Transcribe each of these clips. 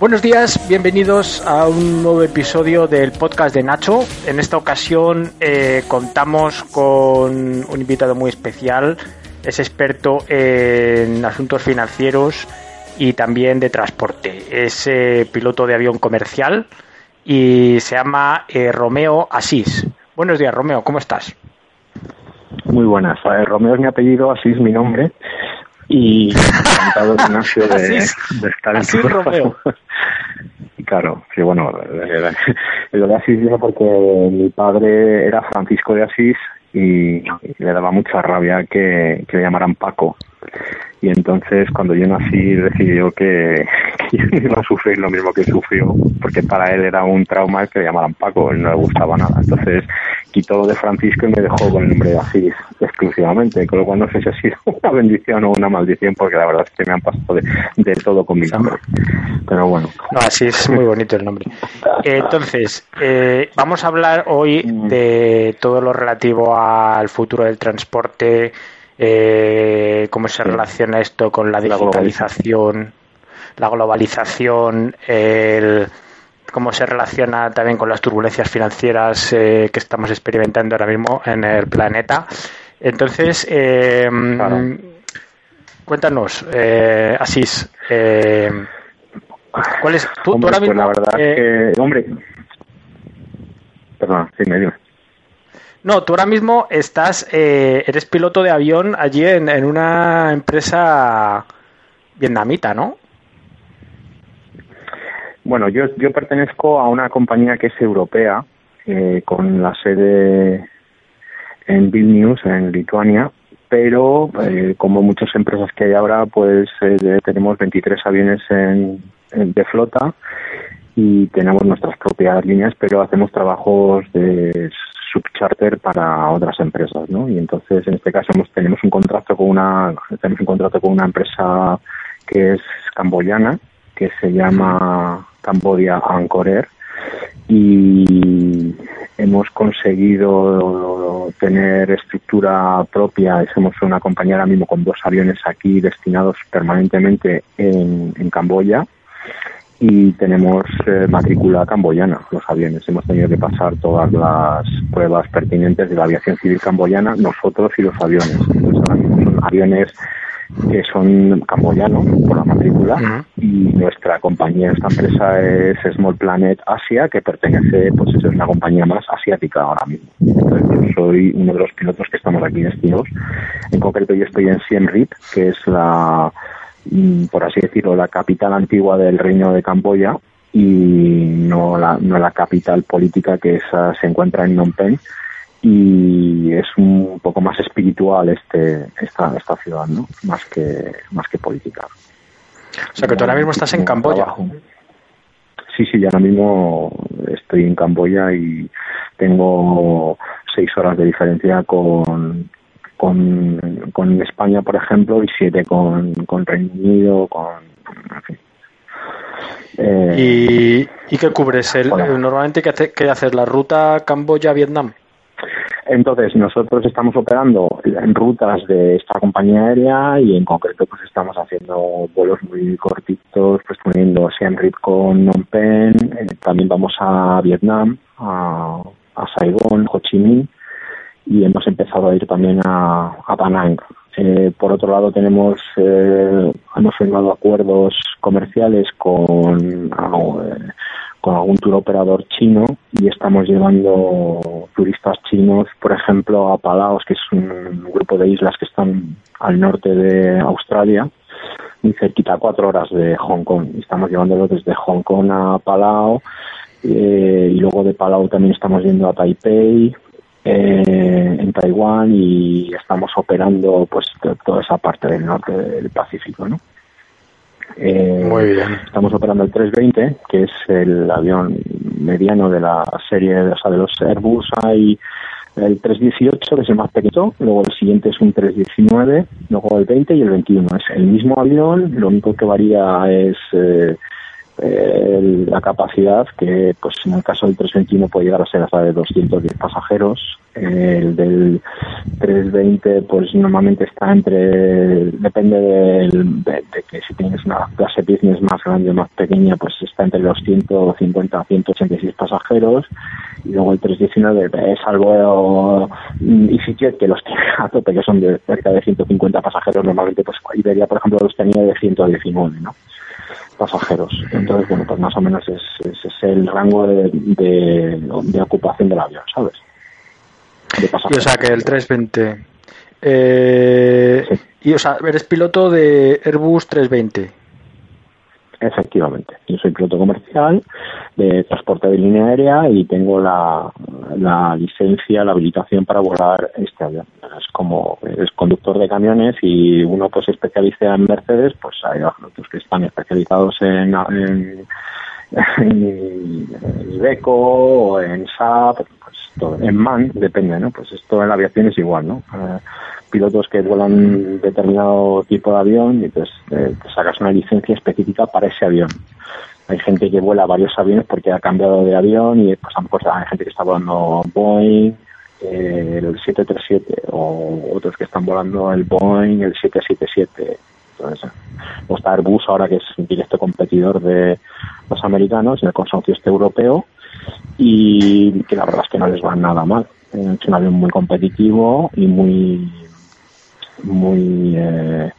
Buenos días, bienvenidos a un nuevo episodio del podcast de Nacho. En esta ocasión eh, contamos con un invitado muy especial. Es experto en asuntos financieros y también de transporte. Es eh, piloto de avión comercial y se llama eh, Romeo Asís. Buenos días, Romeo, ¿cómo estás? Muy buenas. Romeo es mi apellido, Asís mi nombre y encantado Ignacio de, de estar en tu Romeo. Claro, sí, bueno, lo de Asís viene porque mi padre era Francisco de Asís y le daba mucha rabia que, que le llamaran Paco. Y entonces cuando yo nací decidió que, que yo iba a sufrir lo mismo que sufrió, porque para él era un trauma que le llamaran Paco, él no le gustaba nada. Entonces quitó lo de Francisco y me dejó con el nombre de Asís exclusivamente, con lo cual no sé si ha sido una bendición o una maldición, porque la verdad es que me han pasado de, de todo con mi nombre. Pero bueno. No, así es muy bonito el nombre. Entonces, eh, vamos a hablar hoy de todo lo relativo al futuro del transporte, eh, cómo se relaciona esto con la digitalización, la globalización, el, cómo se relaciona también con las turbulencias financieras eh, que estamos experimentando ahora mismo en el planeta. Entonces, eh, cuéntanos, eh, Asís, eh, ¿cuál es tú, hombre, tú ahora pues la verdad eh, que, hombre, perdón, sí, me. No, tú ahora mismo estás, eh, eres piloto de avión allí en, en una empresa vietnamita, ¿no? Bueno, yo, yo pertenezco a una compañía que es europea, eh, con la sede en Vilnius, en Lituania, pero eh, como muchas empresas que hay ahora, pues eh, tenemos 23 aviones en, en- de flota y tenemos nuestras propias líneas, pero hacemos trabajos de subcharter para otras empresas, ¿no? Y entonces, en este caso, tenemos un contrato con una tenemos un contrato con una empresa que es camboyana, que se llama Cambodia Anchor Air, y hemos conseguido tener estructura propia. Somos una compañía ahora mismo con dos aviones aquí destinados permanentemente en, en Camboya y tenemos eh, matrícula camboyana los aviones. Hemos tenido que pasar todas las pruebas pertinentes de la aviación civil camboyana, nosotros y los aviones. Entonces, ahora mismo son aviones que son camboyanos por la matrícula y nuestra compañía, esta empresa es Small Planet Asia, que pertenece, pues es una compañía más asiática ahora mismo. Entonces, yo soy uno de los pilotos que estamos aquí destinados. En concreto, yo estoy en Siem Reap, que es la, por así decirlo, la capital antigua del reino de Camboya y no la, no la capital política que esa se encuentra en Phnom Penh y es un poco más espiritual este esta esta ciudad no más que más que política O sea, que tú ahora mismo estás en Camboya. trabajo. Sí, sí, yo ahora mismo estoy en Camboya y tengo seis horas de diferencia con, con, con España, por ejemplo, y siete con, con Reino Unido, con... En fin. Eh, ¿Y, y qué cubres? El, normalmente, ¿qué, hace- qué haces? ¿La ruta Camboya-Vietnam? Entonces, nosotros estamos operando en rutas de esta compañía aérea y en concreto pues estamos haciendo vuelos muy cortitos, pues poniendo Siem Reap con Phnom Penh, eh, también vamos a Vietnam, a, a Saigón, Ho Chi Minh y hemos empezado a ir también a, a Da Nang. Eh, por otro lado tenemos eh, hemos firmado acuerdos comerciales con eh, con algún tour operador chino y estamos llevando turistas chinos, por ejemplo, a Palaos, que es un grupo de islas que están al norte de Australia, muy cerquita, cuatro horas de Hong Kong. Estamos llevándolo desde Hong Kong a Palau eh, y luego de Palau también estamos yendo a Taipei, eh, en Taiwán y estamos operando pues toda esa parte del norte del Pacífico, ¿no? Eh, Muy bien. Estamos operando el 320, que es el avión mediano de la serie, o sea, de los Airbus hay el 318, que es el más pequeño, luego el siguiente es un 319, luego el 20 y el 21. Es el mismo avión, lo único que varía es eh, eh, la capacidad que pues en el caso del 321 puede llegar a ser hasta de 210 pasajeros el del 320 pues normalmente está entre depende del, de, que si tienes una clase business más grande o más pequeña pues está entre los 150 186 pasajeros y luego el 319 es algo EasyJet que los tiene a tope que son de cerca de 150 pasajeros normalmente pues Iberia por ejemplo los tenía de 119 ¿no? Pasajeros. Entonces, bueno, pues más o menos es, es, el rango de, de, ocupación del avión, ¿sabes? De y, o sea, que el 320. Eh, Y, o sea, eres piloto de Airbus 320. Efectivamente, yo soy piloto comercial de transporte de línea aérea y tengo la, la licencia, la habilitación para volar este avión. Es como es conductor de camiones y uno pues se especializa en Mercedes, pues hay otros que están especializados en, en Ibeco o en SAP, pues todo, en MAN, depende, ¿no? Pues esto en la aviación es igual, ¿no? Pilotos que vuelan determinado tipo de avión y pues eh, te sacas una licencia específica para ese avión. Hay gente que vuela varios aviones porque ha cambiado de avión y pues a lo hay gente que está volando Boeing, eh, el 737 o otros que están volando el Boeing, el 777. Está Airbus ahora que es directo competidor de los americanos en el consorcio este europeo y que la verdad es que no les va nada mal. Es un avión muy competitivo y muy muy eh,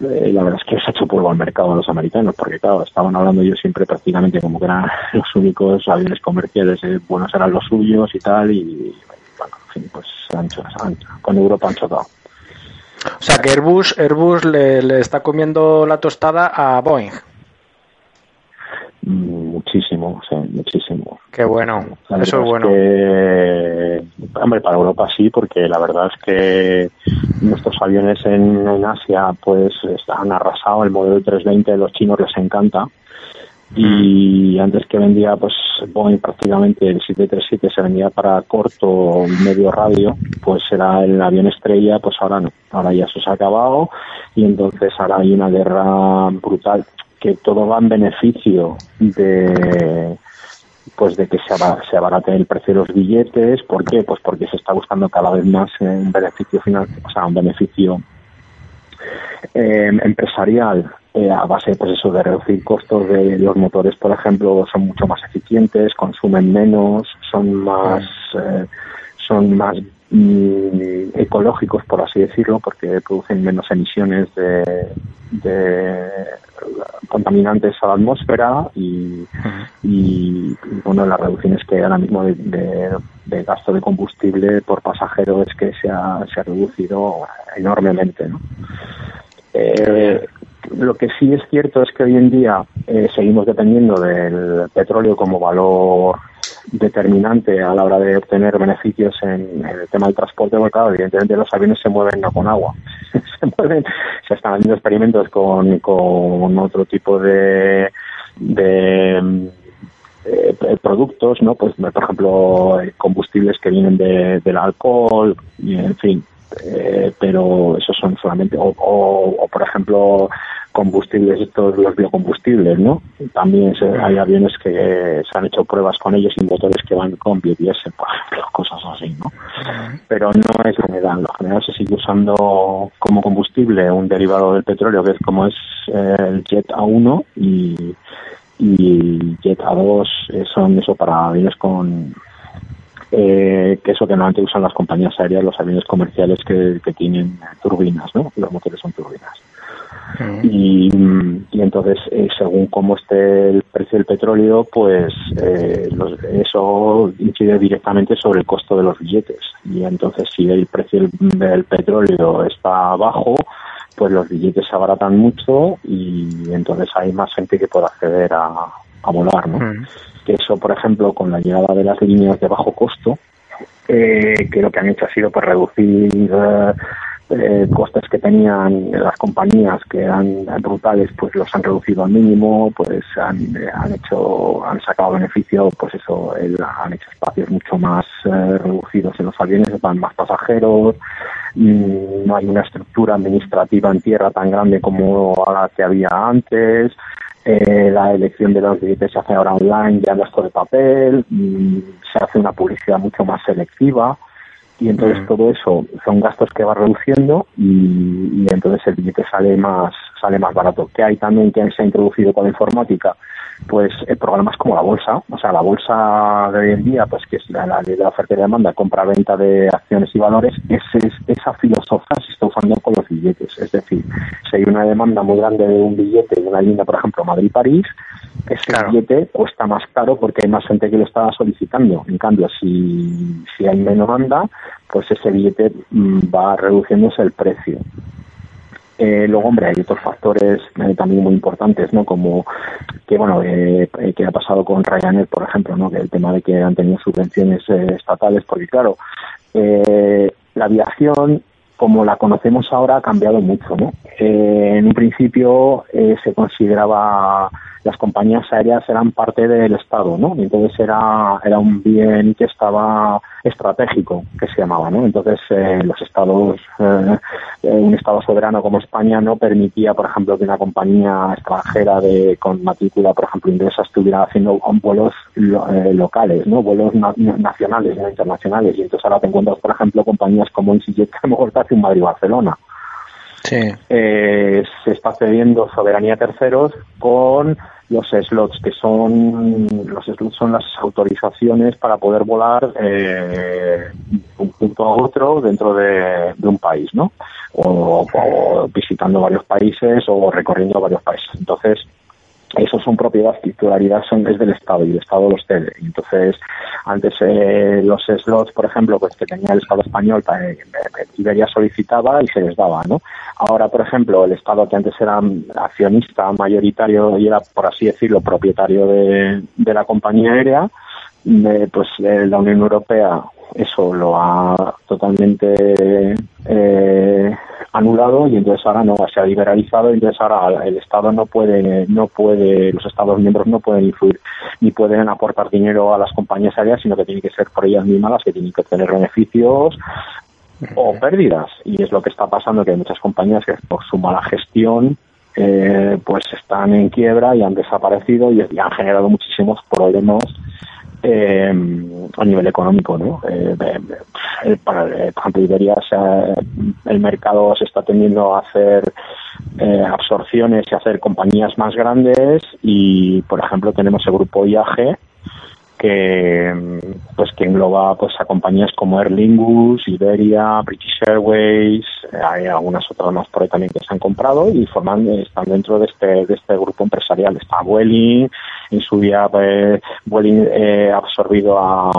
la verdad es que se ha hecho polvo al mercado a los americanos porque claro estaban hablando ellos siempre prácticamente como que eran los únicos aviones comerciales eh, buenos eran los suyos y tal y bueno en fin pues con Europa han chocado o sea que Airbus Airbus le, le está comiendo la tostada a Boeing muchísimo, muchísimo. Qué bueno, eso es bueno. hombre, para Europa sí, porque la verdad es que nuestros aviones en, Asia pues han arrasado, el modelo 320 de los chinos les encanta y antes que vendía pues Boeing prácticamente el 737 se vendía para corto medio radio pues era el avión estrella pues ahora no ahora ya eso se ha acabado y entonces ahora hay una guerra brutal que todo va en beneficio de pues de que se, se abarate el precio de los billetes. ¿Por qué? Pues porque se está buscando cada vez más un beneficio final, o sea, un beneficio em, empresarial eh, a base pues eso de reducir costos de los motores por ejemplo son mucho más eficientes consumen menos son más eh, son más mm, ecológicos por así decirlo porque producen menos emisiones de, de contaminantes a la atmósfera y, y, bueno las reducciones que hay ahora mismo de, gasto de combustible por pasajero es que se ha, se ha reducido enormemente ¿no? Eh, lo que sí es cierto es que hoy en día eh, seguimos dependiendo del petróleo como valor determinante a la hora de obtener beneficios en, el tema del transporte, porque claro, evidentemente los aviones se mueven con agua, se mueven, se están haciendo experimentos con, con otro tipo de, de eh, productos, ¿no? Pues, por ejemplo, combustibles que vienen de, del alcohol, y, en fin, eh, pero esos son solamente, o, o, por ejemplo, combustibles, estos los biocombustibles, ¿no? También hay aviones que se han hecho pruebas con ellos y motores que van con biodiesel, por ejemplo, cosas así, ¿no? Pero no es lo general, lo general se sigue usando como combustible un derivado del petróleo, que es como es eh, el Jet A1 y, y Jet A2 eh, son eso para aviones con eh, que eso que normalmente usan las compañías aéreas, los aviones comerciales que, que tienen turbinas, ¿no? Los motores son turbinas. Y, entonces, eh, según cómo esté el precio del petróleo, pues eh, eso incide directamente sobre el costo de los billetes. Y entonces, si el precio del, petróleo está bajo, pues los billetes se abaratan mucho y entonces hay más gente que puede acceder a, volar, ¿no? Que eso, por ejemplo, con la llegada de las líneas de bajo costo, eh, que lo que han hecho ha sido pues reducir eh, eh, costes que tenían las compañías que eran brutales pues los han reducido al mínimo pues han, han hecho han sacado beneficio pues eso han hecho espacios mucho más eh, reducidos en los aviones van más pasajeros mm, no hay una estructura administrativa en tierra tan grande como la que había antes eh, la elección de los billetes se hace ahora online ya no es de papel mm, se hace una publicidad mucho más selectiva y entonces todo eso son gastos que va reduciendo y, entonces el billete sale más sale más barato. ¿Qué hay también que se ha introducido con la informática? Pues eh, programas como la bolsa, o sea, la bolsa de hoy en día, pues que es la, ley de la oferta y demanda, compra-venta de acciones y valores, es, esa filosofía se está usando con los billetes. Es decir, si hay una demanda muy grande de un billete de una línea, por ejemplo, Madrid-París, ese billete cuesta más caro porque hay más gente que lo está solicitando. En cambio, si, si hay menos demanda, pues ese billete mm, va reduciéndose el precio. Eh, luego, hombre, hay otros factores eh, también muy importantes, ¿no? Como que, bueno, eh, que ha pasado con Ryanair, por ejemplo, ¿no? Que el tema de que han tenido subvenciones estatales, porque claro, la aviación como la conocemos ahora ha cambiado mucho, ¿no? en un principio se consideraba las compañías aéreas eran parte del Estado, ¿no? Entonces era, era un bien que estaba estratégico, que se llamaba, ¿no? Entonces eh, los estados, eh, un Estado soberano como España no permitía, por ejemplo, que una compañía extranjera de con matrícula, por ejemplo, inglesa, estuviera haciendo vuelos eh, locales, ¿no? Vuelos nacionales, no internacionales. Y entonces ahora te encuentras, por ejemplo, compañías como EasyJet que a lo mejor te hace Madrid-Barcelona. Sí. Eh, se está cediendo soberanía a terceros con los slots, que son los slots son las autorizaciones para poder volar eh, un punto a otro dentro de, un país, ¿no? O, visitando varios países o recorriendo varios países. Entonces, eso son propiedad, titularidad son es del Estado y el Estado los cede. Entonces, antes eh, los slots, por ejemplo, pues que tenía el Estado español, eh, Iberia solicitaba y se les daba, ¿no? Ahora, por ejemplo, el Estado que antes era accionista mayoritario y era, por así decirlo, propietario de, la compañía aérea, eh, pues la Unión Europea eso lo ha totalmente eh, anulado y entonces ahora no se ha liberalizado y entonces ahora el Estado no puede no puede los Estados miembros no pueden influir ni pueden aportar dinero a las compañías aéreas sino que tienen que ser por ellas mismas las que tienen que obtener beneficios o pérdidas. Y es lo que está pasando que hay muchas compañías que por su mala gestión eh, pues están en quiebra y han desaparecido y han generado muchísimos problemas eh, a nivel económico, ¿no? Eh, eh, para, eh, Iberia, el mercado se está tendiendo a hacer absorciones y hacer compañías más grandes y, por ejemplo, tenemos el grupo IAG, que pues que engloba pues a compañías como Aer Lingus, Iberia, British Airways, hay algunas otras más por ahí también que se han comprado y forman están dentro de este de este grupo empresarial. Está Vueling, en su día pues, Vueling eh, absorbido a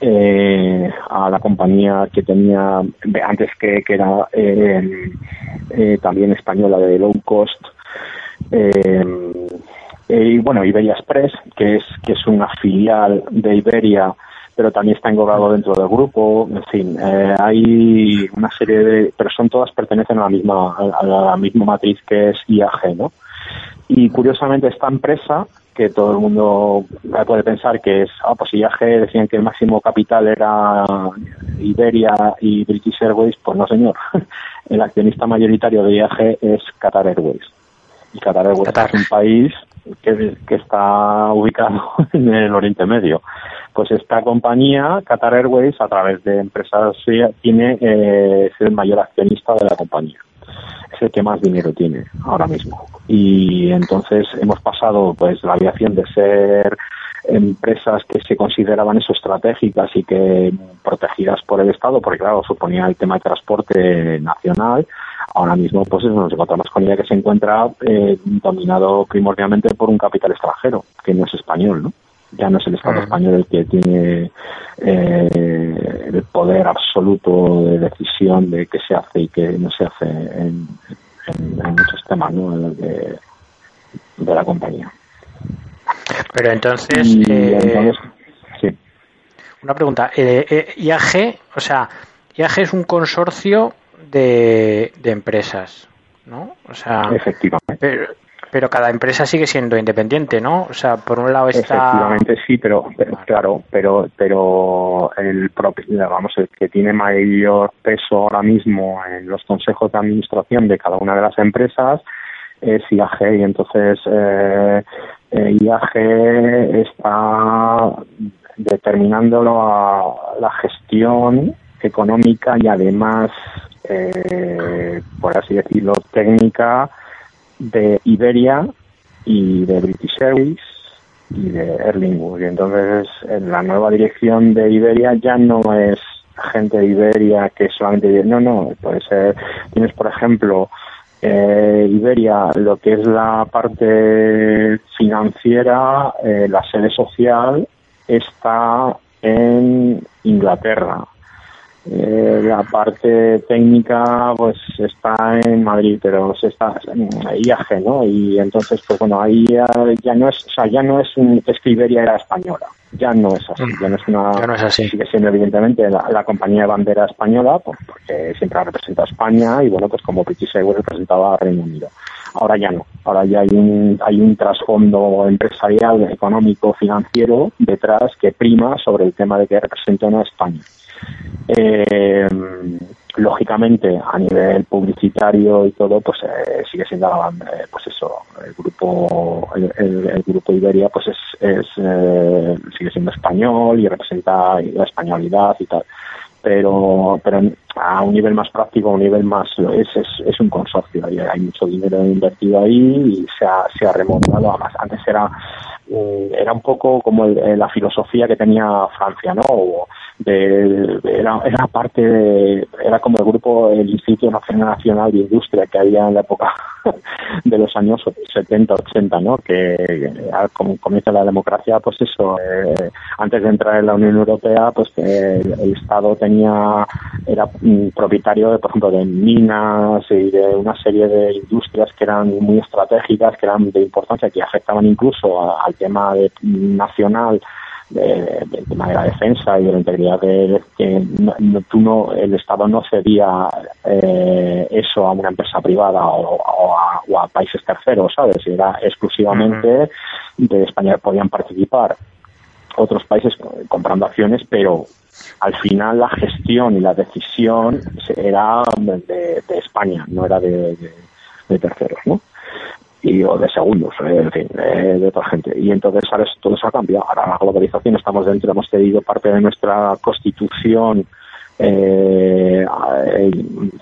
eh, a la compañía que tenía antes que, que era eh, eh, también española de low cost eh, eh, y bueno, Iberia Express, que es, que es una filial de Iberia, pero también está englobado dentro del grupo. En fin, eh, hay una serie de. Pero son todas pertenecen a la misma, a la misma matriz que es IAG, ¿no? Y curiosamente, esta empresa, que todo el mundo puede pensar que es, ah, pues IAG decían que el máximo capital era Iberia y British Airways, pues no, señor. El accionista mayoritario de IAG es Qatar Airways. Y Qatar Airways es un país que, está ubicado en el Oriente Medio. Pues esta compañía, Qatar Airways, a través de empresas, tiene eh, es el mayor accionista de la compañía. Es el que más dinero tiene ahora mismo. Y entonces hemos pasado, pues, la aviación de ser empresas que se consideraban eso estratégicas y que protegidas por el Estado, porque claro, suponía el tema de transporte nacional, ahora mismo pues nos encontramos con ella que se encuentra eh, dominado primordialmente por un capital extranjero, que no es español, ¿no? Ya no es el Estado español el que tiene eh, el poder absoluto de decisión de qué se hace y qué no se hace en, muchos temas ¿no? de, la compañía. Pero entonces, eh, una pregunta. Eh, IAG, o sea, IAG es un consorcio de, de empresas, ¿no? O sea, efectivamente. Pero, cada empresa sigue siendo independiente, ¿no? O sea, por un lado está. Efectivamente sí, pero, claro, pero pero el propio, vamos, el que tiene mayor peso ahora mismo en los consejos de administración de cada una de las empresas es IAG y entonces eh, eh IAG está determinando la gestión económica y además, eh, por así decirlo, técnica de Iberia y de British Airways y de Erlingwood. Y entonces, en la nueva dirección de Iberia ya no es gente de Iberia que solamente no, no, puede ser, tienes por ejemplo, eh, Iberia, lo que es la parte financiera, eh, la sede social está en Inglaterra. Eh, la parte técnica pues está en Madrid pero se está en IAG no y entonces pues bueno ahí ya, no es o sea ya no es un, es que Iberia era española. Ya no es así ya no es una ya no es así. sigue siendo evidentemente la, compañía de bandera española pues, porque siempre ha representado a España y bueno pues como British Airways representaba a Reino Unido. Ahora ya no. Ahora ya hay un hay un trasfondo empresarial económico financiero detrás que prima sobre el tema de que representa a España eh, lógicamente, a nivel publicitario y todo, pues eh, sigue siendo eh, pues eso, el grupo, el, grupo Iberia, pues es, es eh, sigue siendo español y representa la españolidad y tal. Pero, pero a un nivel más práctico, a un nivel más, es, es, es un consorcio y hay mucho dinero invertido ahí y se ha, se ha remontado. Además, antes era, era un poco como la filosofía que tenía Francia, ¿no? de, era, era parte de, era como el grupo, el Instituto Nacional de Industria que había en la época de los años 70, 80, ¿no? Que al comienzo de la democracia, pues eso, eh, antes de entrar en la Unión Europea, pues el, Estado tenía, era propietario, de, por ejemplo, de minas y de una serie de industrias que eran muy estratégicas, que eran de importancia, que afectaban incluso al tema de, nacional del tema de la defensa y de la integridad de que no, tú no el Estado no cedía eh, eso a una empresa privada o, a, países terceros sabes era exclusivamente de España podían participar otros países comprando acciones pero al final la gestión y la decisión era de, España no era de, de terceros no y o de segundos, eh, en fin, eh, de otra gente. Y entonces ahora todo eso ha cambiado. Ahora la globalización estamos dentro, hemos cedido parte de nuestra constitución, eh,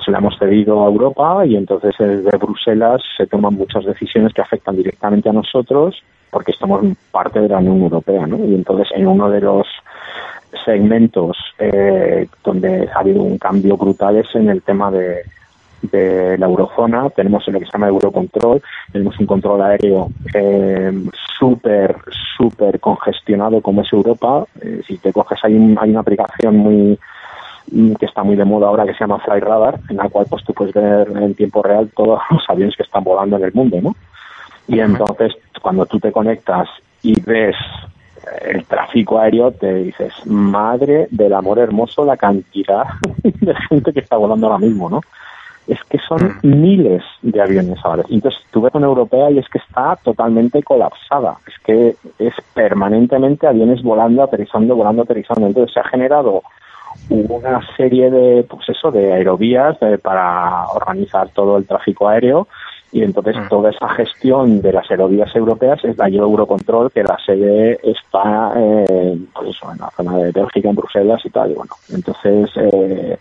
se la hemos cedido a Europa y entonces desde Bruselas se toman muchas decisiones que afectan directamente a nosotros porque estamos parte de la Unión Europea, ¿no? Y entonces en uno de los segmentos donde ha habido un cambio brutal es en el tema de de la eurozona, tenemos lo que se llama Eurocontrol, tenemos un control aéreo eh, súper, súper congestionado como es Europa. Eh, si te coges, hay, hay una aplicación muy mm, que está muy de moda ahora que se llama Fly Radar, en la cual pues tú puedes ver en tiempo real todos los aviones que están volando en el mundo, ¿no? Y entonces cuando tú te conectas y ves el tráfico aéreo, te dices, madre del amor hermoso, la cantidad de gente que está volando ahora mismo, ¿no? es que son mm. miles de aviones ahora. Entonces, tú ves una europea y es que está totalmente colapsada. Es que es permanentemente aviones volando, aterrizando, volando, aterrizando. Entonces, se ha generado una serie de, pues eso, de aerovías eh, para organizar todo el tráfico aéreo y entonces mm. toda esa gestión de las aerovías europeas es la Eurocontrol, que la sede está eh, pues eso, en la zona de Bélgica, en Bruselas y tal. Y bueno, entonces eh,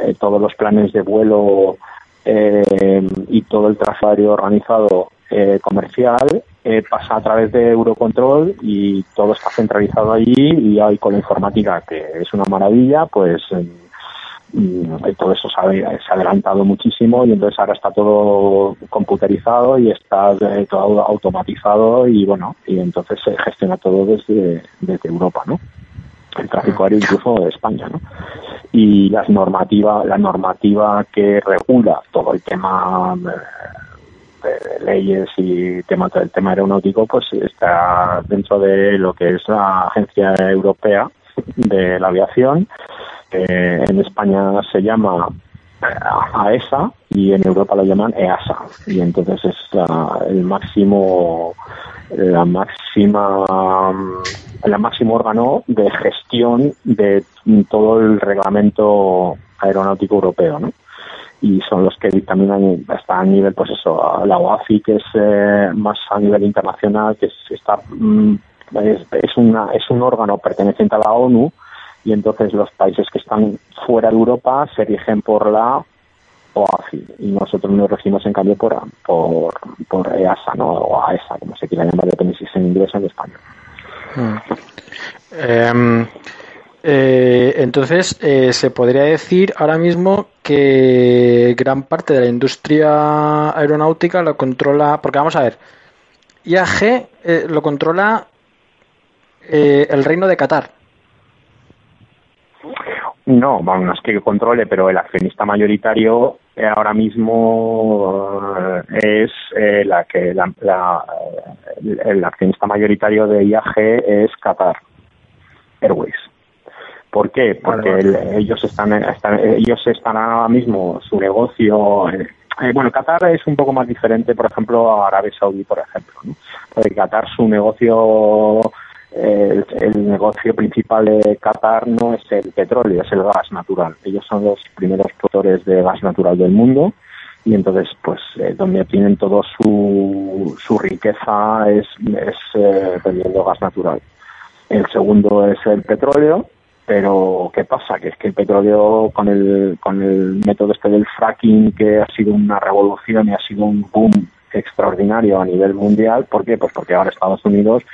eh, todos los planes de vuelo eh, y todo el tráfico organizado eh, comercial pasa a través de Eurocontrol y todo está centralizado allí y hay con la informática que es una maravilla, pues mm, todo eso se ha, adelantado muchísimo y entonces ahora está todo computerizado y está todo automatizado y bueno, y entonces se gestiona todo desde, desde Europa, ¿no? El tráfico aéreo incluso de España, ¿no? Y las normativa, la normativa que regula todo el tema eh, de leyes y tema del tema aeronáutico pues está dentro de lo que es la agencia europea de la aviación en España se llama AESA y en Europa lo llaman EASA y entonces es el máximo la máxima el máximo órgano de gestión de todo el reglamento aeronáutico europeo ¿no? y son los que dictaminan hasta a nivel pues eso la OAFI que es eh, más a nivel internacional que está mm, es, es, una, es un órgano perteneciente a la ONU y entonces los países que están fuera de Europa se rigen por la OACI y nosotros nos regimos en cambio por, por, por EASA ¿no? o AESA, como se quiera llamar, depende si es en inglés o en español. Hmm. Em, eh, entonces, eh, se podría decir ahora mismo que gran parte de la industria aeronáutica lo controla, porque vamos a ver, IAG eh, lo controla el reino de Qatar. No, bueno, no es que controle, pero el accionista mayoritario eh, ahora mismo eh, es eh, la que la, el accionista mayoritario de IAG es Qatar Airways. ¿Por qué? Porque ellos están, ellos están ahora mismo su negocio bueno, Qatar es un poco más diferente, por ejemplo, a Arabia Saudí, por ejemplo. ¿no? Porque Qatar su negocio el, negocio principal de Qatar no es el petróleo, es el gas natural. Ellos son los primeros productores de gas natural del mundo y entonces, pues, eh, donde tienen todo su, su riqueza es, es eh, vendiendo gas natural. El segundo es el petróleo, pero ¿qué pasa? Que es que el petróleo con el, con el método este del fracking, que ha sido una revolución y ha sido un boom extraordinario a nivel mundial, ¿por qué? Pues porque ahora Estados Unidos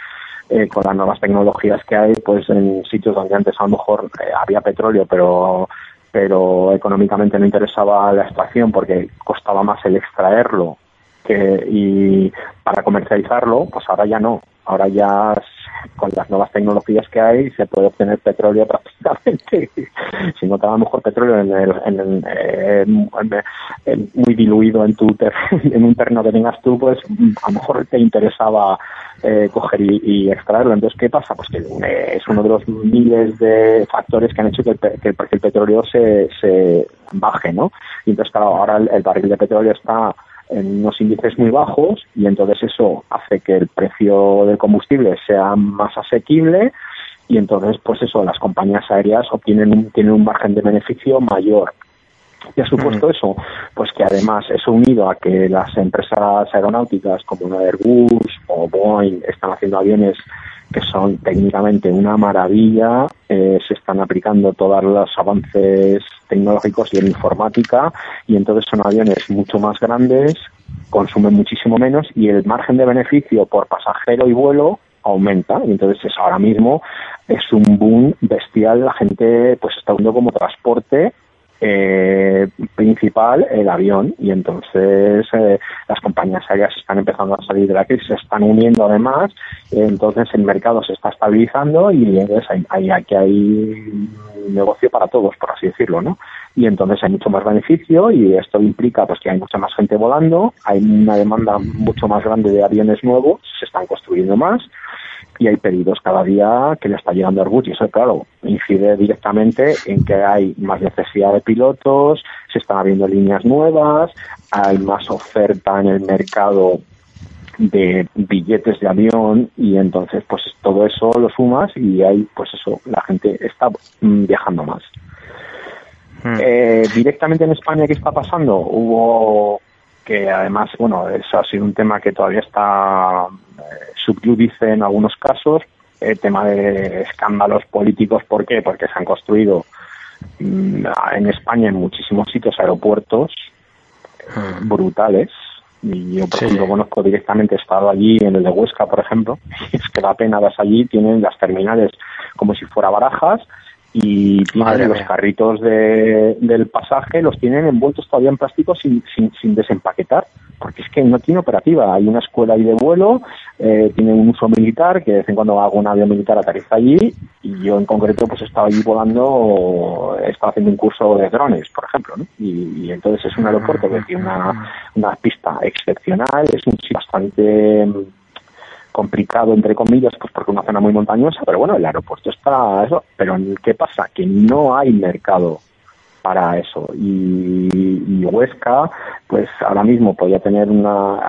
eh, con las nuevas tecnologías que hay, pues en sitios donde antes a lo mejor eh, había petróleo, pero pero económicamente no interesaba la extracción porque costaba más el extraerlo que, y para comercializarlo, pues ahora ya no. Ahora ya con las nuevas tecnologías que hay se puede obtener petróleo prácticamente. si no te da mejor petróleo en el, en eh, muy diluido en tu en un terreno que tengas tú, pues a lo mejor te interesaba eh, coger y, extraerlo. Entonces, ¿qué pasa? Pues que es uno de los miles de factores que han hecho que el, que el, petróleo se, se baje, ¿no? Y entonces, claro, ahora el, barril de petróleo está en unos índices muy bajos y entonces eso hace que el precio del combustible sea más asequible y entonces pues eso las compañías aéreas obtienen un, tienen un margen de beneficio mayor ¿Qué ha supuesto eso? Pues que además eso unido a que las empresas aeronáuticas como Airbus o Boeing están haciendo aviones que son técnicamente una maravilla, eh, se están aplicando todos los avances tecnológicos y en informática y entonces son aviones mucho más grandes, consumen muchísimo menos y el margen de beneficio por pasajero y vuelo aumenta. Y entonces es ahora mismo es un boom bestial la gente pues está viendo como transporte eh, principal el avión y entonces eh, las compañías aéreas están empezando a salir de la crisis, se están uniendo además, entonces el mercado se está estabilizando y entonces hay, hay, hay negocio para todos, por así decirlo, ¿no? Y entonces hay mucho más beneficio y esto implica pues que hay mucha más gente volando, hay una demanda mucho más grande de aviones nuevos, se están construyendo más y hay pedidos cada día que le está llegando Airbus y eso, claro, incide directamente en que hay más necesidad de pilotos, se están abriendo líneas nuevas, hay más oferta en el mercado de billetes de avión y entonces pues todo eso lo sumas y hay pues eso, la gente está viajando más. Hmm. Eh, directamente en España, ¿qué está pasando? Hubo que además, bueno, eso ha sido un tema que todavía está eh, subjudice en algunos casos, el tema de escándalos políticos, ¿por qué? Porque se han construido mm, en España en muchísimos sitios aeropuertos hmm. brutales. Y yo, por ejemplo, conozco directamente, he estado allí en el de Huesca, por ejemplo, y es que la pena vas allí, tienen las terminales como si fuera barajas, y los carritos de, del pasaje los tienen envueltos todavía en plástico sin, sin, sin, desempaquetar, porque es que no tiene operativa. Hay una escuela ahí de vuelo, eh, tiene un uso militar, que de vez en cuando hago un avión militar aterriza allí, y yo en concreto pues estaba allí volando, estaba haciendo un curso de drones, por ejemplo, ¿no? y, entonces es un aeropuerto que tiene una, una pista excepcional, es un sitio bastante complicado entre comillas pues porque es una zona muy montañosa pero bueno el aeropuerto está eso pero qué pasa que no hay mercado para eso y, Huesca pues ahora mismo podría tener una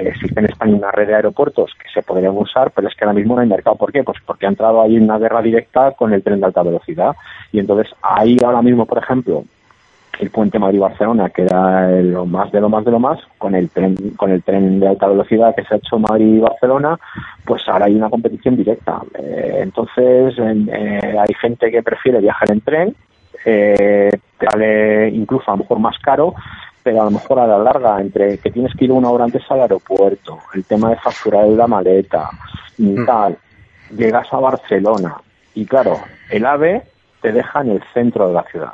existe en España una red de aeropuertos que se podrían usar pero es que ahora mismo no hay mercado ¿por qué? pues porque ha entrado ahí una guerra directa con el tren de alta velocidad y entonces ahí ahora mismo por ejemplo el puente Madrid-Barcelona, que era lo más de lo más de lo más, con el tren, con el tren de alta velocidad que se ha hecho Madrid-Barcelona, pues ahora hay una competición directa. Eh, entonces, eh, hay gente que prefiere viajar en tren, eh, vale incluso a lo mejor más caro, pero a lo mejor a la larga, entre que tienes que ir una hora antes al aeropuerto, el tema de facturar la maleta y mm. tal, llegas a Barcelona y claro, el AVE te deja en el centro de la ciudad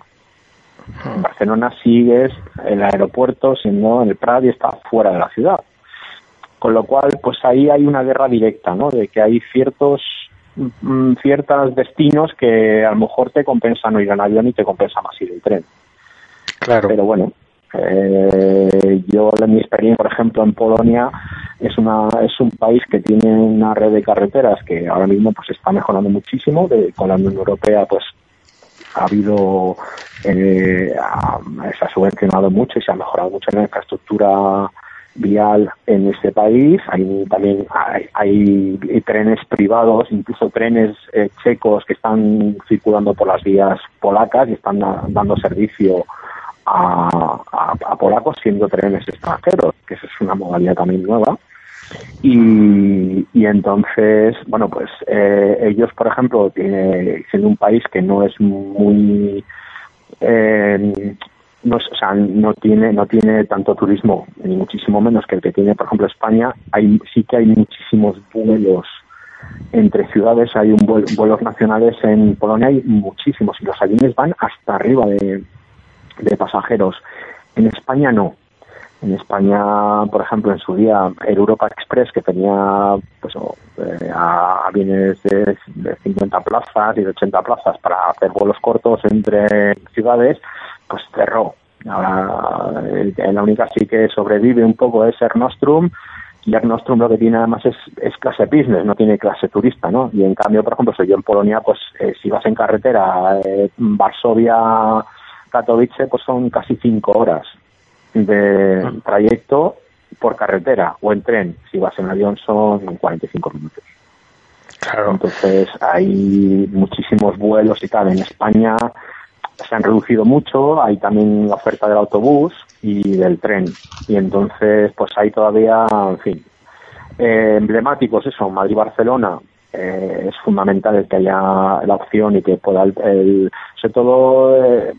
en Barcelona sigues el aeropuerto, siendo en el Prat y está fuera de la ciudad. Con lo cual, pues ahí hay una guerra directa, ¿no? De que hay ciertos mm, ciertos destinos que a lo mejor te compensan no ir en avión y te compensa más ir en tren. Claro. Pero bueno, eh, yo en mi experiencia, por ejemplo, en Polonia es una es un país que tiene una red de carreteras que ahora mismo pues está mejorando muchísimo. con la Unión Europea, pues ha habido, eh, se ha subvencionado mucho y se ha mejorado mucho la infraestructura vial en este país. Hay también hay, trenes privados, incluso trenes eh, checos que están circulando por las vías polacas y están dando servicio a, a, polacos siendo trenes extranjeros, que eso es una modalidad también nueva. Y, y entonces, bueno, pues eh, ellos, por ejemplo, tiene, siendo un país que no es muy eh, no, o sea, no tiene no tiene tanto turismo ni muchísimo menos que el que tiene por ejemplo España. Hay sí que hay muchísimos vuelos entre ciudades hay un vuelos nacionales en Polonia hay muchísimos y los aviones van hasta arriba de, de pasajeros. En España no. En España, por ejemplo, en su día, el Europa Express, que tenía pues, eh, aviones de, 50 plazas y de 80 plazas para hacer vuelos cortos entre ciudades, pues cerró. Ahora, la única sí que sobrevive un poco es Air Nostrum, y Air Nostrum lo que tiene además es, clase business, no tiene clase turista, ¿no? Y en cambio, por ejemplo, soy yo en Polonia, pues eh, si vas en carretera, eh, Varsovia, Katowice, pues son casi cinco horas de trayecto por carretera o en tren. Si vas en avión son 45 minutos. Claro. Entonces hay muchísimos vuelos y tal. En España se han reducido mucho. Hay también la oferta del autobús y del tren. Y entonces, pues hay todavía, en fin, eh, emblemáticos eso, Madrid-Barcelona, eh, es fundamental el que haya la opción y que pueda, el, sobre todo eh,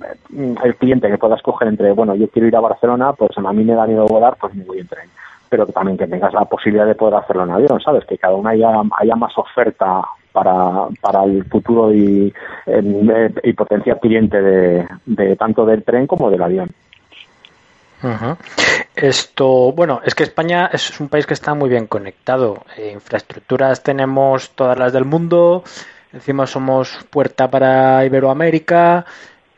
el cliente que pueda escoger entre, bueno, yo quiero ir a Barcelona, pues a mí me da miedo volar, pues me voy en tren. Pero también que tengas la posibilidad de poder hacerlo en avión, ¿sabes? Que cada uno haya, haya más oferta para, para el futuro y, y potencial cliente de, de tanto del tren como del avión. Esto, bueno, es que España es un país que está muy bien conectado. Eh, infraestructuras tenemos todas las del mundo. Encima somos puerta para Iberoamérica,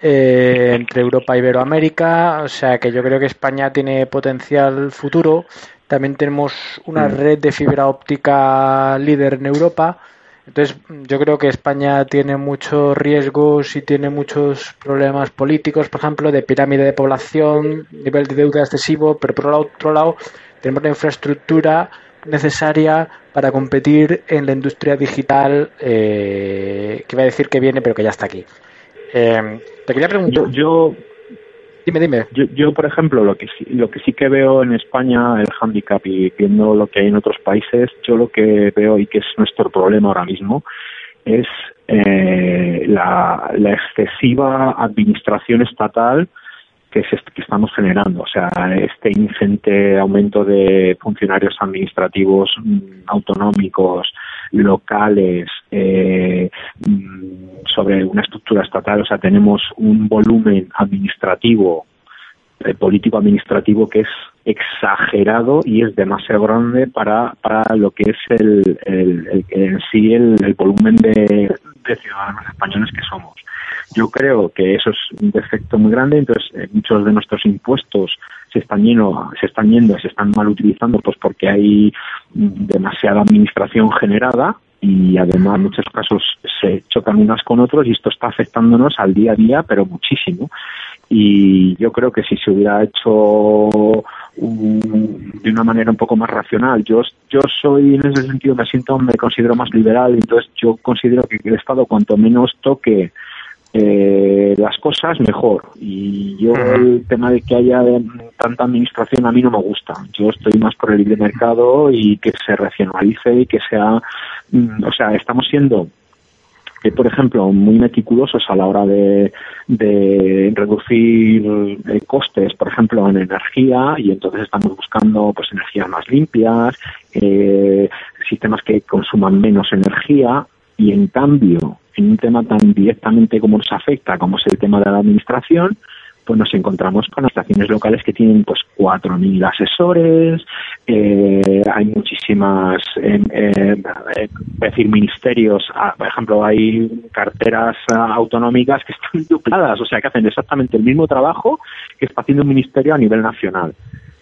eh, entre Europa e Iberoamérica. O sea que yo creo que España tiene potencial futuro. También tenemos una mm. red de fibra óptica líder en Europa. Entonces, yo creo que España tiene muchos riesgos y tiene muchos problemas políticos, por ejemplo, de pirámide de población, nivel de deuda excesivo, pero por otro lado, tenemos la infraestructura necesaria para competir en la industria digital, eh, que iba a decir que viene, pero que ya está aquí. Eh, te quería preguntar. yo Dime, dime. Yo, por ejemplo, lo que, lo que sí que veo en España, el handicap y viendo lo que hay en otros países, yo lo que veo y que es nuestro problema ahora mismo es eh, la, excesiva administración estatal que, que estamos generando. O sea, este ingente aumento de funcionarios administrativos mm, autonómicos, locales, eh, sobre una estructura estatal, o sea, tenemos un volumen administrativo, eh, político administrativo que es exagerado y es demasiado grande para, para lo que es el, el, en sí el, volumen de, ciudadanos españoles que somos. Yo creo que eso es un defecto muy grande, entonces eh, muchos de nuestros impuestos se están yendo, se están yendo, se están mal utilizando, pues porque hay demasiada administración generada y además en muchos casos se chocan unas con otros y esto está afectándonos al día a día, pero muchísimo. Y yo creo que si se hubiera hecho de una manera un poco más racional. Yo, yo soy, en ese sentido, me siento, me considero más liberal, entonces yo considero que el Estado cuanto menos toque eh, las cosas, mejor. Y yo el tema de que haya tanta administración a mí no me gusta. Yo estoy más por el libre mercado y que se racionalice y que sea, mm, o sea, estamos siendo por ejemplo, muy meticulosos a la hora de, reducir eh, costes, por ejemplo, en energía, y entonces estamos buscando pues energías más limpias, eh, sistemas que consuman menos energía, y en cambio, en un tema tan directamente como nos afecta, como es el tema de la administración, pues nos encontramos con estaciones locales que tienen pues 4.000 asesores, eh, hay muchísimas, eh, eh, decir, ministerios, ah, por ejemplo, hay carteras ah, autonómicas que están dupladas, o sea, que hacen exactamente el mismo trabajo que está haciendo un ministerio a nivel nacional.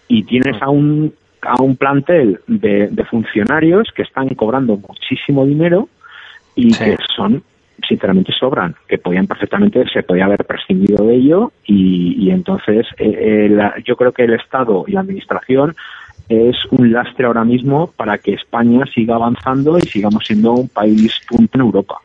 Y tienes a un, a un plantel de, funcionarios que están cobrando muchísimo dinero y que son sinceramente sobran, que podían perfectamente, se podía haber prescindido de ello y, entonces eh, eh, yo creo que el Estado y la Administración es un lastre ahora mismo para que España siga avanzando y sigamos siendo un país punto en Europa.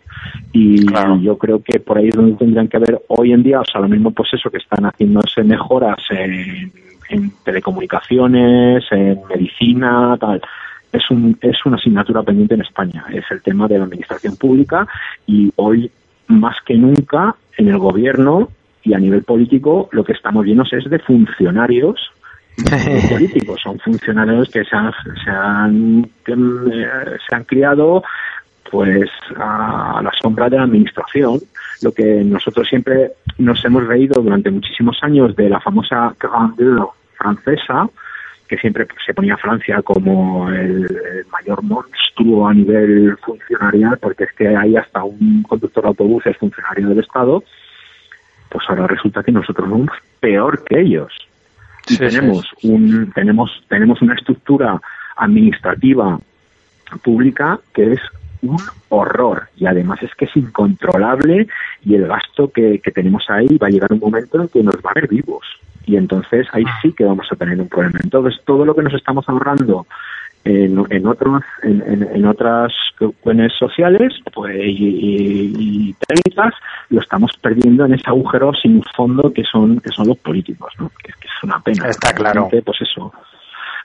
Y yo creo que por ahí es donde tendrían que haber hoy en día, o sea, lo mismo pues eso, que están haciéndose mejoras en, en telecomunicaciones, en medicina, tal es, un, es una asignatura pendiente en España, es el tema de la administración pública y hoy más que nunca en el gobierno y a nivel político lo que estamos viendo es de funcionarios políticos, son funcionarios que se han, se han, eh, se han criado pues a la sombra de la administración, lo que nosotros siempre nos hemos reído durante muchísimos años de la famosa Grande francesa, que siempre se ponía Francia como el, mayor monstruo a nivel funcionarial, porque es que hay hasta un conductor de autobús es funcionario del Estado, pues ahora resulta que nosotros somos peor que ellos. Y tenemos un tenemos tenemos una estructura administrativa pública que es un horror y además es que es incontrolable y el gasto que, que tenemos ahí va a llegar un momento en que nos va a ver vivos y entonces ahí ah. sí que vamos a tener un problema. Entonces todo lo que nos estamos ahorrando en, en otros en, en, otras cuestiones sociales pues, y, técnicas lo estamos perdiendo en ese agujero sin fondo que son que son los políticos, ¿no? que, que es una pena. Está claro. Pues eso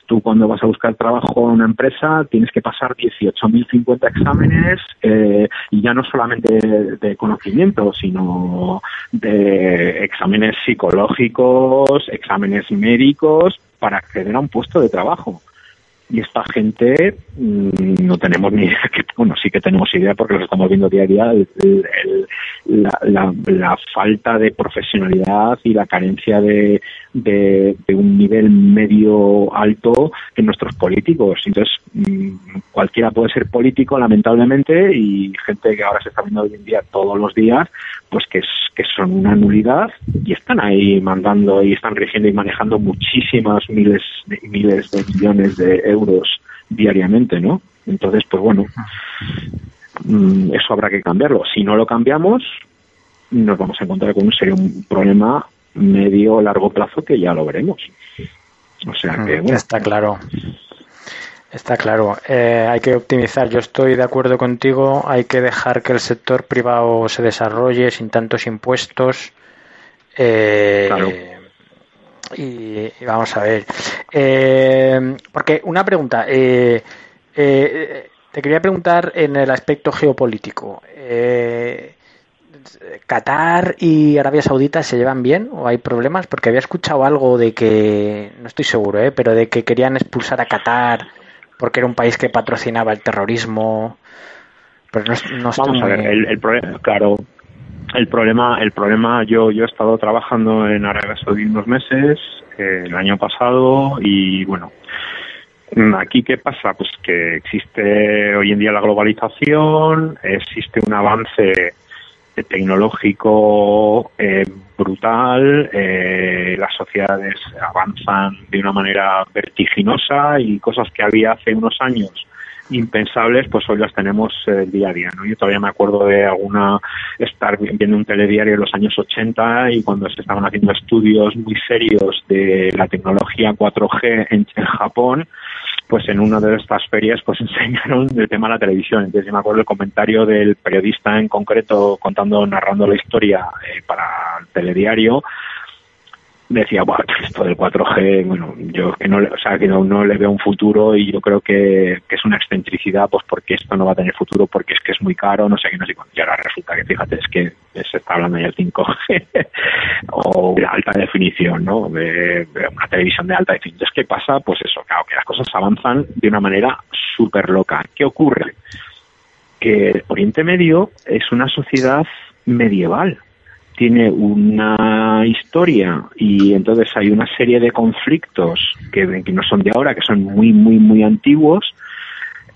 Tú cuando vas a buscar trabajo en una empresa tienes que pasar 18.050 exámenes eh, y ya no solamente de, conocimiento, sino de exámenes psicológicos, exámenes médicos para acceder a un puesto de trabajo y esta gente mm, no tenemos ni idea, que, bueno, sí que tenemos idea porque los estamos viendo día a día, la, la, falta de profesionalidad y la carencia de, de, un nivel medio alto en nuestros políticos. Entonces, mm, cualquiera puede ser político, lamentablemente, y gente que ahora se está viendo hoy en día todos los días, pues que, es, que son una nulidad y están ahí mandando y están rigiendo y manejando muchísimas miles de, miles de millones de euros diariamente, ¿no? Entonces, pues bueno, mm, eso habrá que cambiarlo. Si no lo cambiamos, nos vamos a encontrar con un serio problema medio largo plazo que ya lo veremos. O sea que, mm, Está claro. Está claro. Eh, hay que optimizar. Yo estoy de acuerdo contigo. Hay que dejar que el sector privado se desarrolle sin tantos impuestos. Eh, y, vamos a ver. Eh, porque una pregunta. te quería preguntar en el aspecto geopolítico. ¿Qatar y Arabia Saudita se llevan bien o hay problemas? Porque había escuchado algo de que, no estoy seguro, ¿eh? pero de que querían expulsar a Qatar porque era un país que patrocinaba el terrorismo. Pero no, Vamos a ver, el, problema, claro, el problema, el problema, yo, yo he estado trabajando en Arabia Saudí unos meses, eh, el año pasado, y bueno, Aquí, ¿qué pasa? Pues que existe hoy en día la globalización, existe un avance tecnológico eh, brutal, eh, las sociedades avanzan de una manera vertiginosa y cosas que había hace unos años impensables, pues hoy las tenemos eh, día a día. ¿no? Yo todavía me acuerdo de alguna estar viendo un telediario en los años 80 y cuando se estaban haciendo estudios muy serios de la tecnología 4G en, Japón, pues en una de estas ferias pues enseñaron el tema de la televisión. Entonces yo me acuerdo el comentario del periodista en concreto contando, narrando la historia eh, para el telediario, decía, bueno, esto del 4G, bueno, yo que no, o sea, que no, no, le veo un futuro y yo creo que, que, es una excentricidad, pues porque esto no va a tener futuro, porque es que es muy caro, no sé qué, no sé cuánto. Y ahora resulta que, fíjate, es que se está hablando ya del 5G o de alta definición, ¿no? De, una televisión de alta definición. Entonces, ¿qué pasa? Pues eso, claro, que las cosas avanzan de una manera súper loca. ¿Qué ocurre? Que Oriente Medio es una sociedad medieval tiene una historia y entonces hay una serie de conflictos que, que, no son de ahora, que son muy, muy, muy antiguos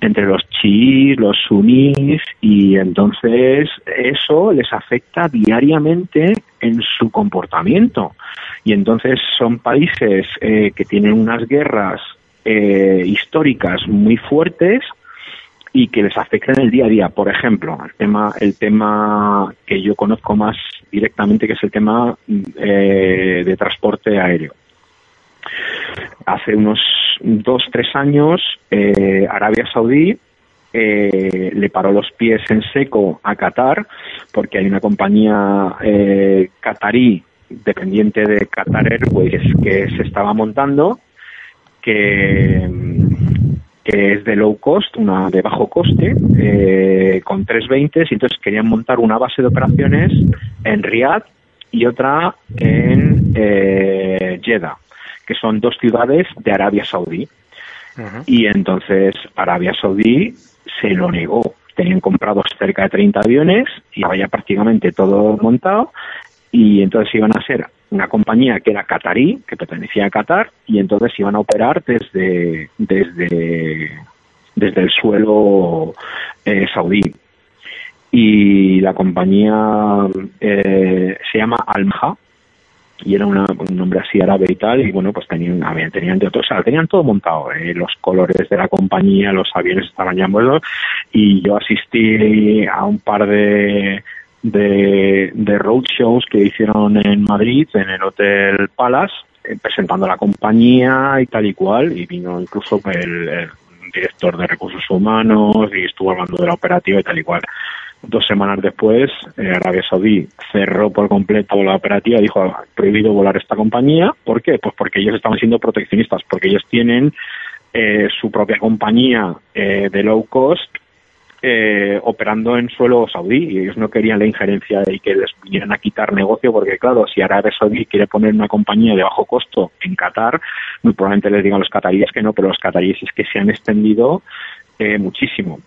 entre los chiíes, los sunís y entonces eso les afecta diariamente en su comportamiento. Y entonces son países eh, que tienen unas guerras eh, históricas muy fuertes y que les afecten el día a día. Por ejemplo, el tema, el tema que yo conozco más directamente, que es el tema eh, de transporte aéreo. Hace unos dos, tres años, eh, Arabia Saudí eh, le paró los pies en seco a Qatar porque hay una compañía eh, qatarí dependiente de Qatar Airways que se estaba montando que que es de low cost, una de bajo coste, eh, con 320 y entonces querían montar una base de operaciones en Riyadh y otra en eh, Jeddah, que son dos ciudades de Arabia Saudí. Y entonces Arabia Saudí se lo negó. Tenían comprados cerca de 30 aviones y había prácticamente todo montado y entonces iban a ser una compañía que era catarí, que pertenecía a Qatar, y entonces iban a operar desde, desde, desde el suelo eh, saudí. Y la compañía eh, se llama Almha, y era un nombre así árabe y tal, y bueno, pues tenían, tenían de otros, o sea, tenían todo montado, eh, los colores de la compañía, los aviones estaban ya envueltos, y yo asistí a un par de, de, de roadshows que hicieron en Madrid, en el Hotel Palace, eh, presentando la compañía y tal y cual, y vino incluso el, director de recursos humanos y estuvo hablando de la operativa y tal y cual. Dos semanas después, eh, Arabia Saudí cerró por completo la operativa dijo, ha prohibido volar esta compañía. ¿Por qué? Pues porque ellos estaban siendo proteccionistas, porque ellos tienen eh, su propia compañía de low cost eh, operando en suelo saudí y ellos no querían la injerencia y que les vinieran a quitar negocio porque claro, si Arabia Saudí quiere poner una compañía de bajo costo en Qatar, muy probablemente les digan los cataríes que no, pero los cataríes es que se han extendido eh, muchísimo.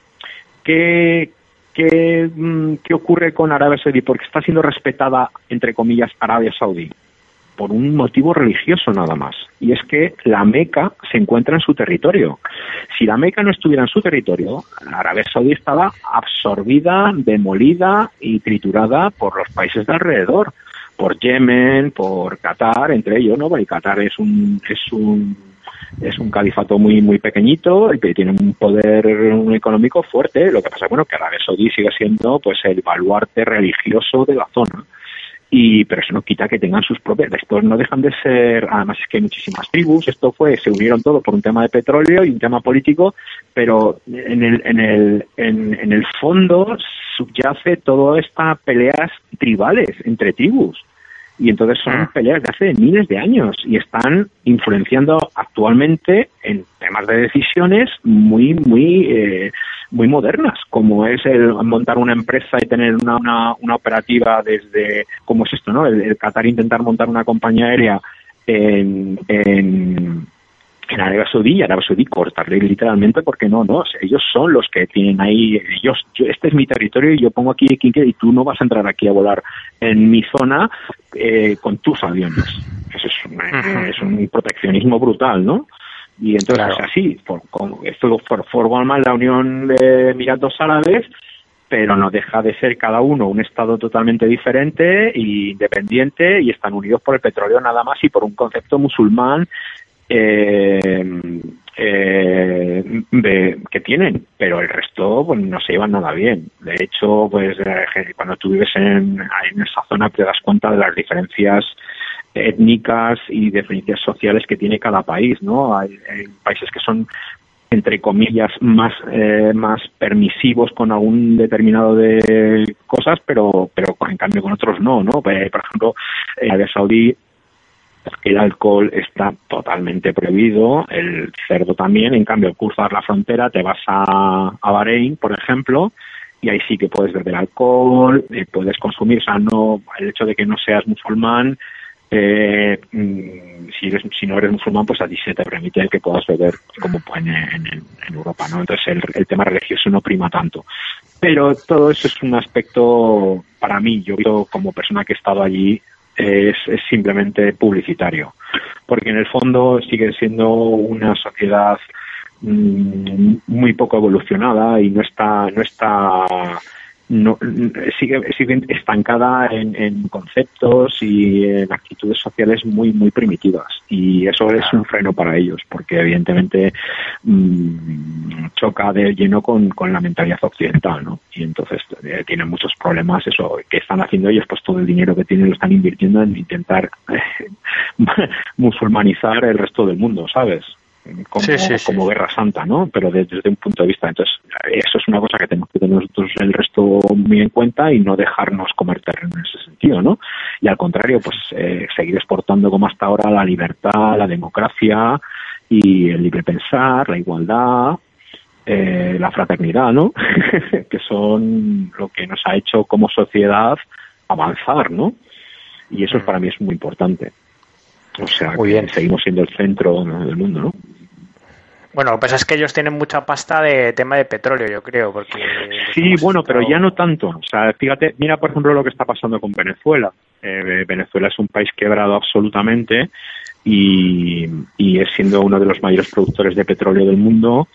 ¿Qué, qué, mm, ¿Qué ocurre con Arabia Saudí? Porque está siendo respetada, entre comillas, Arabia Saudí por un motivo religioso nada más. Y es que la Meca se encuentra en su territorio. Si la Meca no estuviera en su territorio, Arabia Saudí estaba absorbida, demolida y triturada por los países de alrededor, por Yemen, por Qatar, entre ellos, ¿no? Y Qatar es un, es un es un califato muy muy pequeñito y tiene un poder económico fuerte. Lo que pasa bueno que Arabia Saudí sigue siendo pues el baluarte religioso de la zona y pero eso no quita que tengan sus propias estos no dejan de ser además es que hay muchísimas tribus esto fue se unieron todos por un tema de petróleo y un tema político pero en el en el en, el fondo subyace toda esta peleas tribales entre tribus y entonces son ah. peleas de hace miles de años y están influenciando actualmente en temas de decisiones muy muy eh, muy modernas, como es el montar una empresa y tener una, una, operativa desde, ¿cómo es esto, no? El, Qatar intentar montar una compañía aérea en, en, en Arabia Saudí y Arabia Saudí cortarle literalmente porque no, no, ellos son los que tienen ahí, ellos, este es mi territorio y yo pongo aquí y tú no vas a entrar aquí a volar en mi zona eh, con tus aviones. Eso es, un proteccionismo brutal, ¿no? Y entonces, así, por, esto forma la Unión de Emiratos Árabes, pero no deja de ser cada uno un Estado totalmente diferente e independiente y están unidos por el petróleo nada más y por un concepto musulmán eh, eh, que tienen, pero el resto pues no se llevan nada bien. De hecho, pues eh, cuando tú vives en, en esa zona te das cuenta de las diferencias étnicas y diferencias sociales que tiene cada país, ¿no? Hay, países que son entre comillas más eh, más permisivos con algún determinado de cosas pero pero en cambio con otros no no por ejemplo Arabia Saudí el alcohol está totalmente prohibido, el cerdo también, en cambio cruzas la frontera, te vas a, a Bahrein, por ejemplo, y ahí sí que puedes beber alcohol, eh, puedes consumir, o sea, no, el hecho de que no seas musulmán, eh, mm, si, eres, si no eres musulmán, pues a ti se te permite el que puedas beber como en, en, Europa, ¿no? Entonces el, el, tema religioso no prima tanto. Pero todo eso es un aspecto, para mí, yo como persona que he estado allí, es, simplemente publicitario, porque en el fondo sigue siendo una sociedad mm, muy poco evolucionada y no está no está no, sigue, sigue estancada en, conceptos y en actitudes sociales muy muy primitivas. Y eso es un freno para ellos porque evidentemente mm, choca de lleno con, con, la mentalidad occidental ¿no? y entonces eh, tienen muchos problemas eso que están haciendo ellos pues todo el dinero que tienen lo están invirtiendo en intentar eh, musulmanizar el resto del mundo sabes como, como guerra santa, ¿no? Pero desde, un punto de vista. Entonces, eso es una cosa que tenemos que tener nosotros el resto muy en cuenta y no dejarnos comer terreno en ese sentido, ¿no? Y al contrario, pues eh, seguir exportando como hasta ahora la libertad, la democracia y el libre pensar, la igualdad, eh, la fraternidad, ¿no? que son lo que nos ha hecho como sociedad avanzar, ¿no? Y eso mm. para mí es muy importante. O sea, que seguimos siendo el centro del mundo, ¿no? Bueno, lo que pasa es que ellos tienen mucha pasta de tema de petróleo, yo creo, porque... Sí, bueno, pero ya no tanto. O sea, fíjate, mira por ejemplo lo que está pasando con Venezuela. Eh, Venezuela es un país quebrado absolutamente y, y es siendo uno de los mayores productores de petróleo del mundo,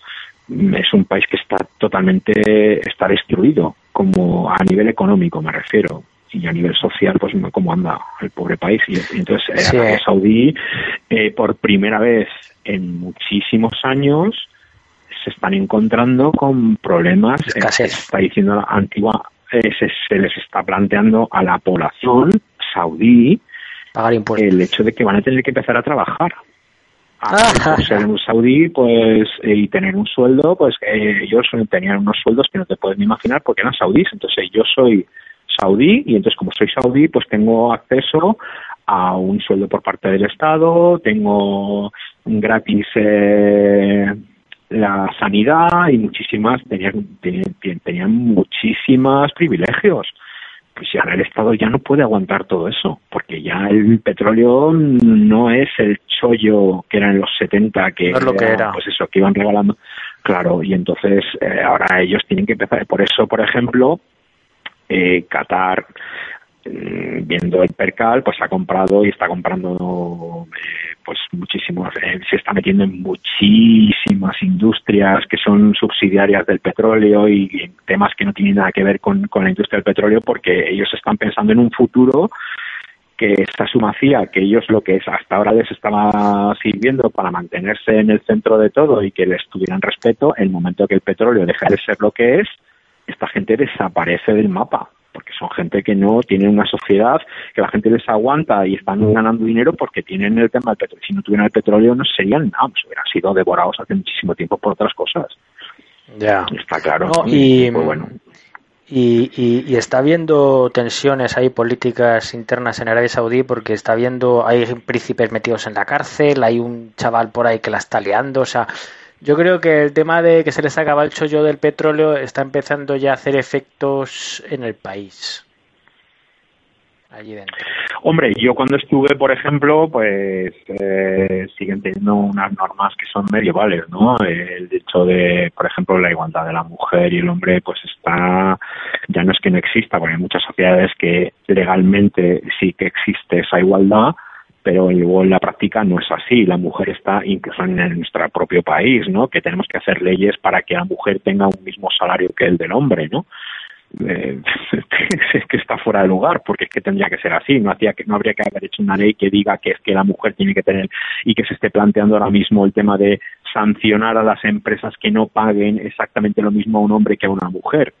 es un país que está totalmente, está destruido, como a nivel económico me refiero y a nivel social, pues cómo anda el pobre país. Y, entonces, eh, Saudí, eh, por primera vez en muchísimos años, se están encontrando con problemas. Eh, se está diciendo la antigua, eh, se, les está planteando a la población saudí pagar el hecho de que van a tener que empezar a trabajar. Ah, ser un saudí pues y tener un sueldo pues ellos tenían unos sueldos que no te puedes ni imaginar porque eran saudíes entonces yo soy saudí y entonces como soy saudí pues tengo acceso a un sueldo por parte del Estado, tengo gratis eh, la sanidad y muchísimas, tenían, tenían, muchísimas privilegios. Pues ya el Estado ya no puede aguantar todo eso, porque ya el petróleo no es el chollo que era en los 70, que, lo que era, pues eso, que iban regalando. Claro, y entonces eh, ahora ellos tienen que empezar. Por eso, por ejemplo, eh, Qatar mm, viendo el percal, pues ha comprado y está comprando eh, pues muchísimos, eh, se está metiendo en muchísimas industrias que son subsidiarias del petróleo y, temas que no tienen nada que ver con, la industria del petróleo porque ellos están pensando en un futuro que esa sumacía, que ellos lo que es hasta ahora les estaba sirviendo para mantenerse en el centro de todo y que les tuvieran respeto, el momento que el petróleo deje de ser lo que es, esta gente desaparece del mapa porque son gente que no tiene una sociedad que la gente les aguanta y están ganando dinero porque tienen el tema del petróleo. Si no tuvieran el petróleo no serían nada, pues hubieran sido devorados hace muchísimo tiempo por otras cosas. Ya. Está claro. y, pues bueno. Y, y, está habiendo tensiones hay políticas internas en Arabia Saudí porque está habiendo, hay príncipes metidos en la cárcel, hay un chaval por ahí que la está liando, o sea, yo creo que el tema de que se les acaba el chollo del petróleo está empezando ya a hacer efectos en el país. Allí dentro. Hombre, yo cuando estuve, por ejemplo, pues eh, siguen teniendo unas normas que son medievales, ¿no? El hecho de, por ejemplo, la igualdad de la mujer y el hombre, pues está, ya no es que no exista, porque hay muchas sociedades que legalmente sí que existe esa igualdad, pero luego en la práctica no es así. La mujer está incluso en nuestro propio país, ¿no? Que tenemos que hacer leyes para que la mujer tenga un mismo salario que el del hombre, ¿no? Eh, es que está fuera de lugar porque es que tendría que ser así no hacía que no habría que haber hecho una ley que diga que es que la mujer tiene que tener y que se esté planteando ahora mismo el tema de sancionar a las empresas que no paguen exactamente lo mismo a un hombre que a una mujer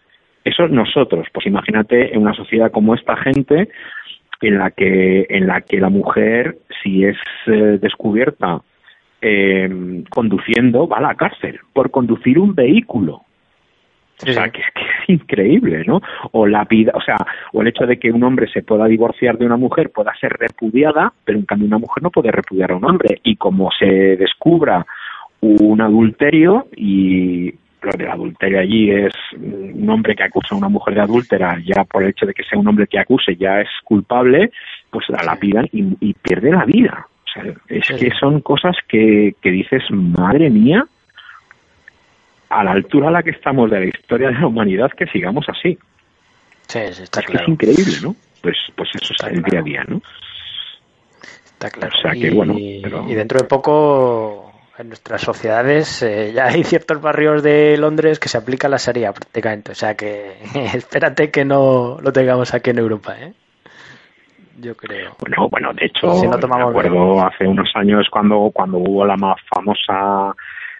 eso es nosotros pues imagínate en una sociedad como esta gente en la que en la que la mujer si es eh, descubierta eh, conduciendo va a la cárcel por conducir un vehículo o sea, que es, que es increíble, ¿no? O la vida, o sea, o el hecho de que un hombre se pueda divorciar de una mujer pueda ser repudiada, pero en cambio una mujer no puede repudiar a un hombre. Y como se descubra un adulterio y del adulterio allí es un hombre que acusa a una mujer de adúltera, ya por el hecho de que sea un hombre que acuse ya es culpable, pues la lapidan y, pierde la vida. O sea, es que son cosas que, que dices, madre mía, a la altura a la que estamos de la historia de la humanidad que sigamos así. Sí, está es claro. Que es increíble, ¿no? Pues, pues eso está es el día a día, ¿no? Está claro. O sea que, y, bueno, y dentro de poco en nuestras sociedades eh, ya hay ciertos barrios de Londres que se aplica la Sharia prácticamente. O sea que espérate que no lo tengamos aquí en Europa, ¿eh? Yo creo. Bueno, bueno, de hecho, si no me acuerdo bien. hace unos años cuando, cuando hubo la más famosa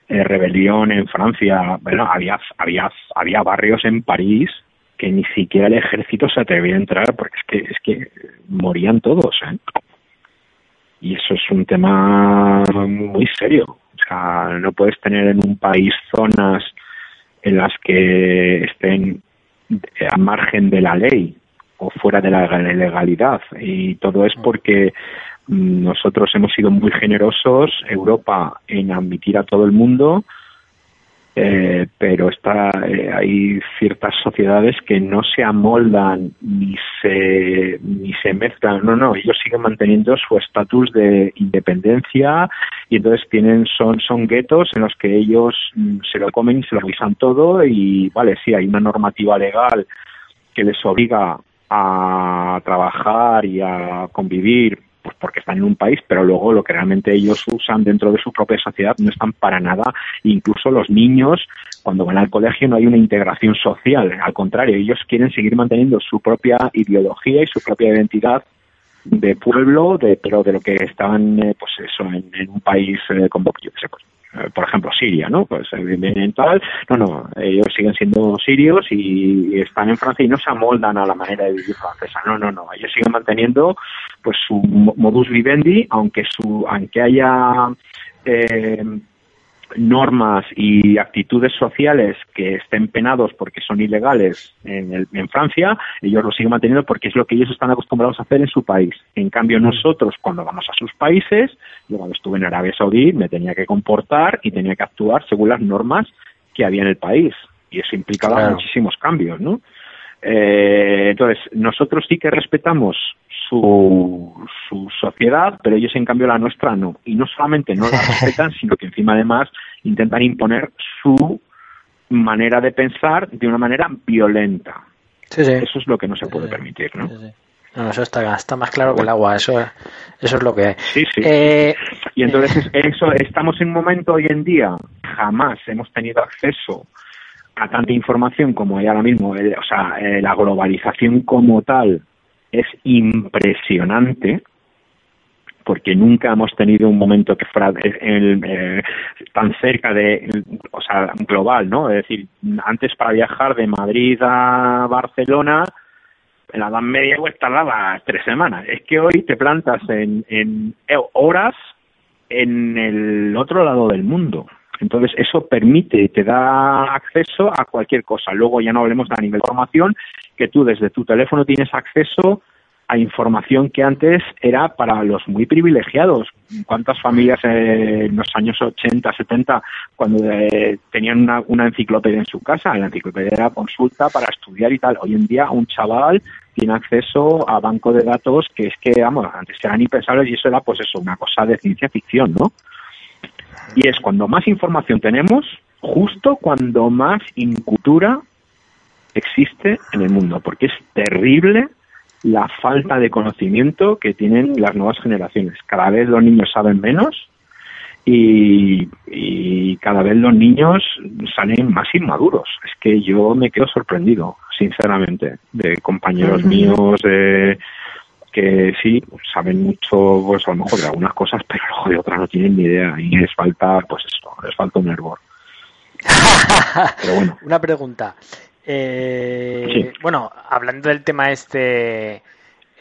eh, rebelión en Francia, bueno, había, había, había barrios en París que ni siquiera el ejército se atrevía a entrar porque es que, es que morían todos, ¿eh? Y eso es un tema muy serio. O sea, no puedes tener en un país zonas en las que estén a margen de la ley o fuera de la legalidad. Y todo es porque nosotros hemos sido muy generosos, Europa, en admitir a todo el mundo, eh, pero está, eh, hay ciertas sociedades que no se amoldan ni se, ni se mezclan. No, no, ellos siguen manteniendo su estatus de independencia y entonces tienen, son, son guetos en los que ellos mm, se lo comen y se lo avisan todo y, vale, sí, hay una normativa legal que les obliga a trabajar y a convivir pues porque están en un país, pero luego lo que realmente ellos usan dentro de su propia sociedad no están para nada. Incluso los niños, cuando van al colegio, no hay una integración social. Al contrario, ellos quieren seguir manteniendo su propia ideología y su propia identidad de pueblo, de, pero de lo que estaban, eh, pues eso, en, un país eh, qué sé, pues, por ejemplo, Siria, ¿no? Pues vienen tal, no, no, ellos siguen siendo sirios y, y, están en Francia y no se amoldan a la manera de vivir francesa, no, no, no, ellos siguen manteniendo pues su modus vivendi, aunque su, aunque haya eh, normas y actitudes sociales que estén penados porque son ilegales en, el, en, Francia, ellos lo siguen manteniendo porque es lo que ellos están acostumbrados a hacer en su país. En cambio, nosotros, cuando vamos a sus países, yo cuando estuve en Arabia Saudí, me tenía que comportar y tenía que actuar según las normas que había en el país. Y eso implicaba claro. muchísimos cambios, ¿no? Eh, entonces, nosotros sí que respetamos su, su sociedad, pero ellos en cambio la nuestra no. Y no solamente no la respetan, sino que encima además intentan imponer su manera de pensar de una manera violenta. Sí, sí. Eso es lo que no se puede sí, permitir, ¿no? No, eso está, está más claro que el agua, eso, eso es lo que es. Sí, sí. Eh, y entonces eso estamos en un momento hoy en día, jamás hemos tenido acceso a tanta información como hay ahora mismo, eh, o sea, eh, la globalización como tal es impresionante porque nunca hemos tenido un momento que fuera el, eh, tan cerca de, o sea, global, ¿no? Es decir, antes para viajar de Madrid a Barcelona, en la Edad Media pues tardaba tres semanas. Es que hoy te plantas en, en horas en el otro lado del mundo. Entonces, eso permite, te da acceso a cualquier cosa. Luego ya no hablemos a nivel de información, que tú desde tu teléfono tienes acceso a información que antes era para los muy privilegiados. ¿Cuántas familias en los años 80, 70, cuando eh, tenían una, una, enciclopedia en su casa? La enciclopedia era consulta para estudiar y tal. Hoy en día un chaval tiene acceso a banco de datos que es que, vamos, antes eran impensables y eso era pues eso, una cosa de ciencia ficción, ¿no? Y es cuando más información tenemos, justo cuando más incultura existe en el mundo, porque es terrible la falta de conocimiento que tienen las nuevas generaciones. Cada vez los niños saben menos y, cada vez los niños salen más inmaduros. Es que yo me quedo sorprendido, sinceramente, de compañeros míos que sí saben mucho, pues a lo mejor de algunas cosas, pero luego de otras no tienen ni idea y les falta, pues eso, les falta un hervor. Una pregunta. Eh, bueno, hablando del tema este,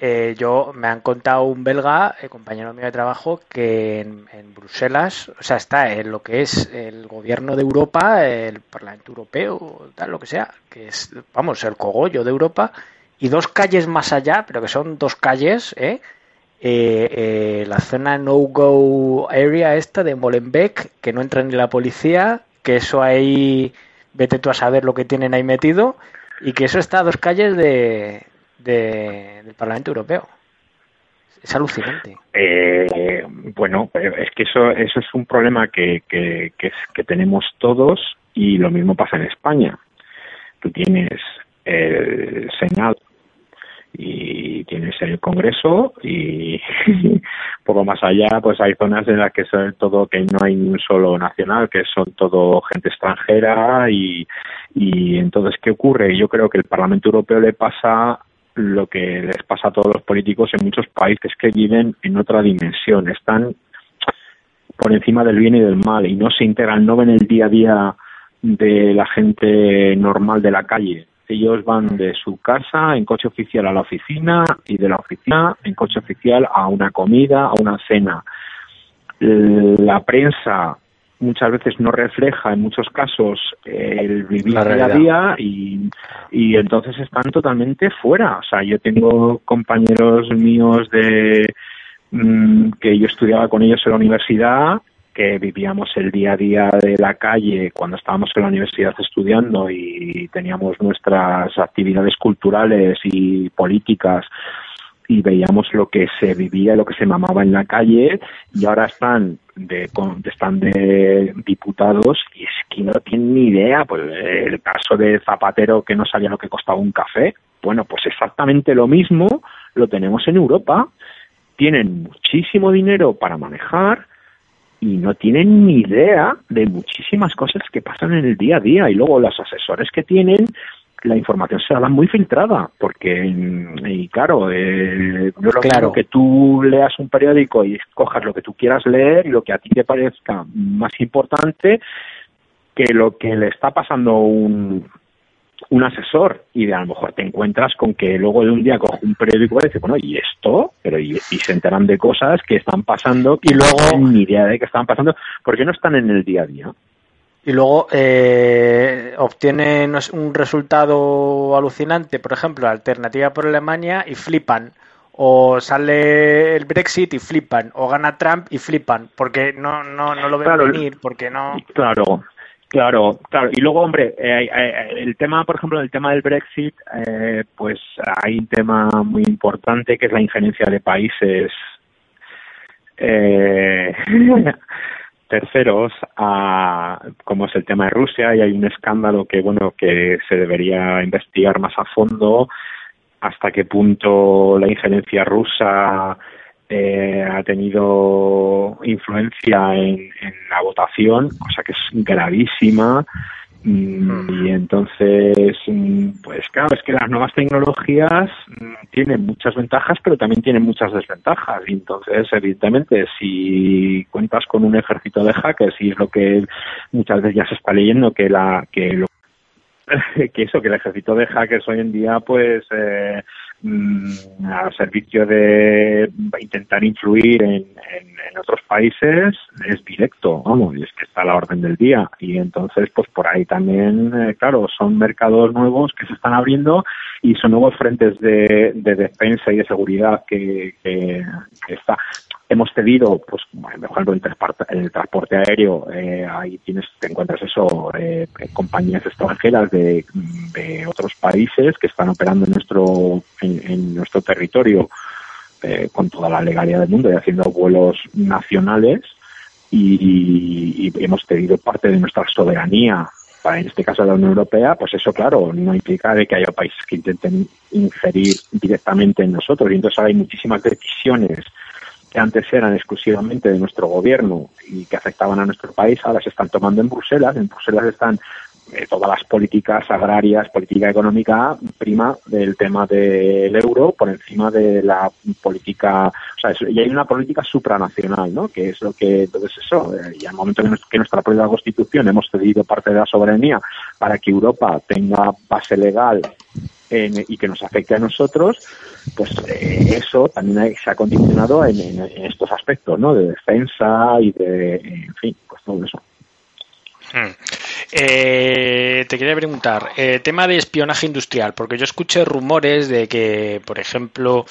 eh, yo me han contado un belga, el eh, compañero mío de trabajo, que en, Bruselas, o sea, está en lo que es el gobierno de Europa, el Parlamento Europeo, tal, lo que sea, que es, vamos, el cogollo de Europa, y dos calles más allá, pero que son dos calles, ¿eh? la zona no-go area esta de Molenbeek, que no entra ni la policía, que eso ahí vete tú a saber lo que tienen ahí metido, y que eso está a dos calles de, del Parlamento Europeo. Es alucinante. Eh, bueno, es que eso, eso es un problema que, que, que, tenemos todos y lo mismo pasa en España. Tú tienes el Senado y tienes el Congreso y poco más allá pues hay zonas en las que son todo que no hay un solo nacional que son todo gente extranjera y, y entonces qué ocurre yo creo que el Parlamento Europeo le pasa lo que les pasa a todos los políticos en muchos países que viven en otra dimensión están por encima del bien y del mal y no se integran no ven el día a día de la gente normal de la calle ellos van de su casa en coche oficial a la oficina y de la oficina en coche oficial a una comida, a una cena. La prensa muchas veces no refleja en muchos casos el vivir día a día y, y entonces están totalmente fuera. O sea, yo tengo compañeros míos de mm, que yo estudiaba con ellos en la universidad que vivíamos el día a día de la calle cuando estábamos en la universidad estudiando y teníamos nuestras actividades culturales y políticas y veíamos lo que se vivía, lo que se mamaba en la calle y ahora están de están de diputados y es que no tienen ni idea, pues el caso de Zapatero que no sabía lo que costaba un café, bueno, pues exactamente lo mismo lo tenemos en Europa. Tienen muchísimo dinero para manejar, y no tienen ni idea de muchísimas cosas que pasan en el día a día y luego los asesores que tienen la información se la dan muy filtrada porque y claro eh, yo lo claro. que tú leas un periódico y escojas lo que tú quieras leer y lo que a ti te parezca más importante que lo que le está pasando un, un asesor y a lo mejor te encuentras con que luego de un día coge un periódico y dice, bueno, ¿y esto? Pero y, se enteran de cosas que están pasando y luego ni idea de que están pasando porque no están en el día a día. Y luego eh, obtienen un resultado alucinante, por ejemplo, alternativa por Alemania y flipan. O sale el Brexit y flipan. O gana Trump y flipan. Porque no, no, no lo ven venir. Porque no. Claro, Claro, claro. Y luego, hombre, eh, eh, el tema, por ejemplo, el tema del Brexit, eh, pues hay un tema muy importante que es la injerencia de países terceros, a, como es el tema de Rusia, y hay un escándalo que, bueno, que se debería investigar más a fondo hasta qué punto la injerencia rusa eh, ha tenido influencia en, la votación, cosa que es gravísima. Mm, y entonces, mm, pues claro, es que las nuevas tecnologías mm, tienen muchas ventajas, pero también tienen muchas desventajas. Y entonces, evidentemente, si cuentas con un ejército de hackers, y es lo que muchas veces ya se está leyendo, que la que lo que eso, que el ejército de hackers hoy en día, pues, eh, mm, al servicio de intentar influir en, en, otros países es directo, vamos, y es que está a la orden del día. Y entonces, pues por ahí también, eh, claro, son mercados nuevos que se están abriendo y son nuevos frentes de, de defensa y de seguridad que, que, que está hemos cedido, pues, por ejemplo, el, el transporte aéreo, eh, ahí tienes, te encuentras eso, eh, compañías extranjeras de, de, otros países que están operando en nuestro, en, nuestro territorio eh, con toda la legalidad del mundo y haciendo vuelos nacionales. Y, hemos cedido parte de nuestra soberanía. En este caso la Unión Europea, pues eso claro, no implica de que haya países que intenten inferir directamente en nosotros. Y entonces ahora hay muchísimas decisiones que antes eran exclusivamente de nuestro gobierno y que afectaban a nuestro país, ahora se están tomando en Bruselas. En Bruselas están eh, todas las políticas agrarias, política económica, prima del tema del euro por encima de la política, o sea, y hay una política supranacional, ¿no? Que es lo que, entonces eso, eh, y al momento que, que nuestra propia constitución hemos cedido parte de la soberanía para que Europa tenga base legal y que nos afecte a nosotros, pues eh, eso también se ha condicionado en, estos aspectos, ¿no? De defensa y de, en fin, pues todo eso. Hmm. Eh, te quería preguntar, eh, tema de espionaje industrial, porque yo escuché rumores de que, por ejemplo,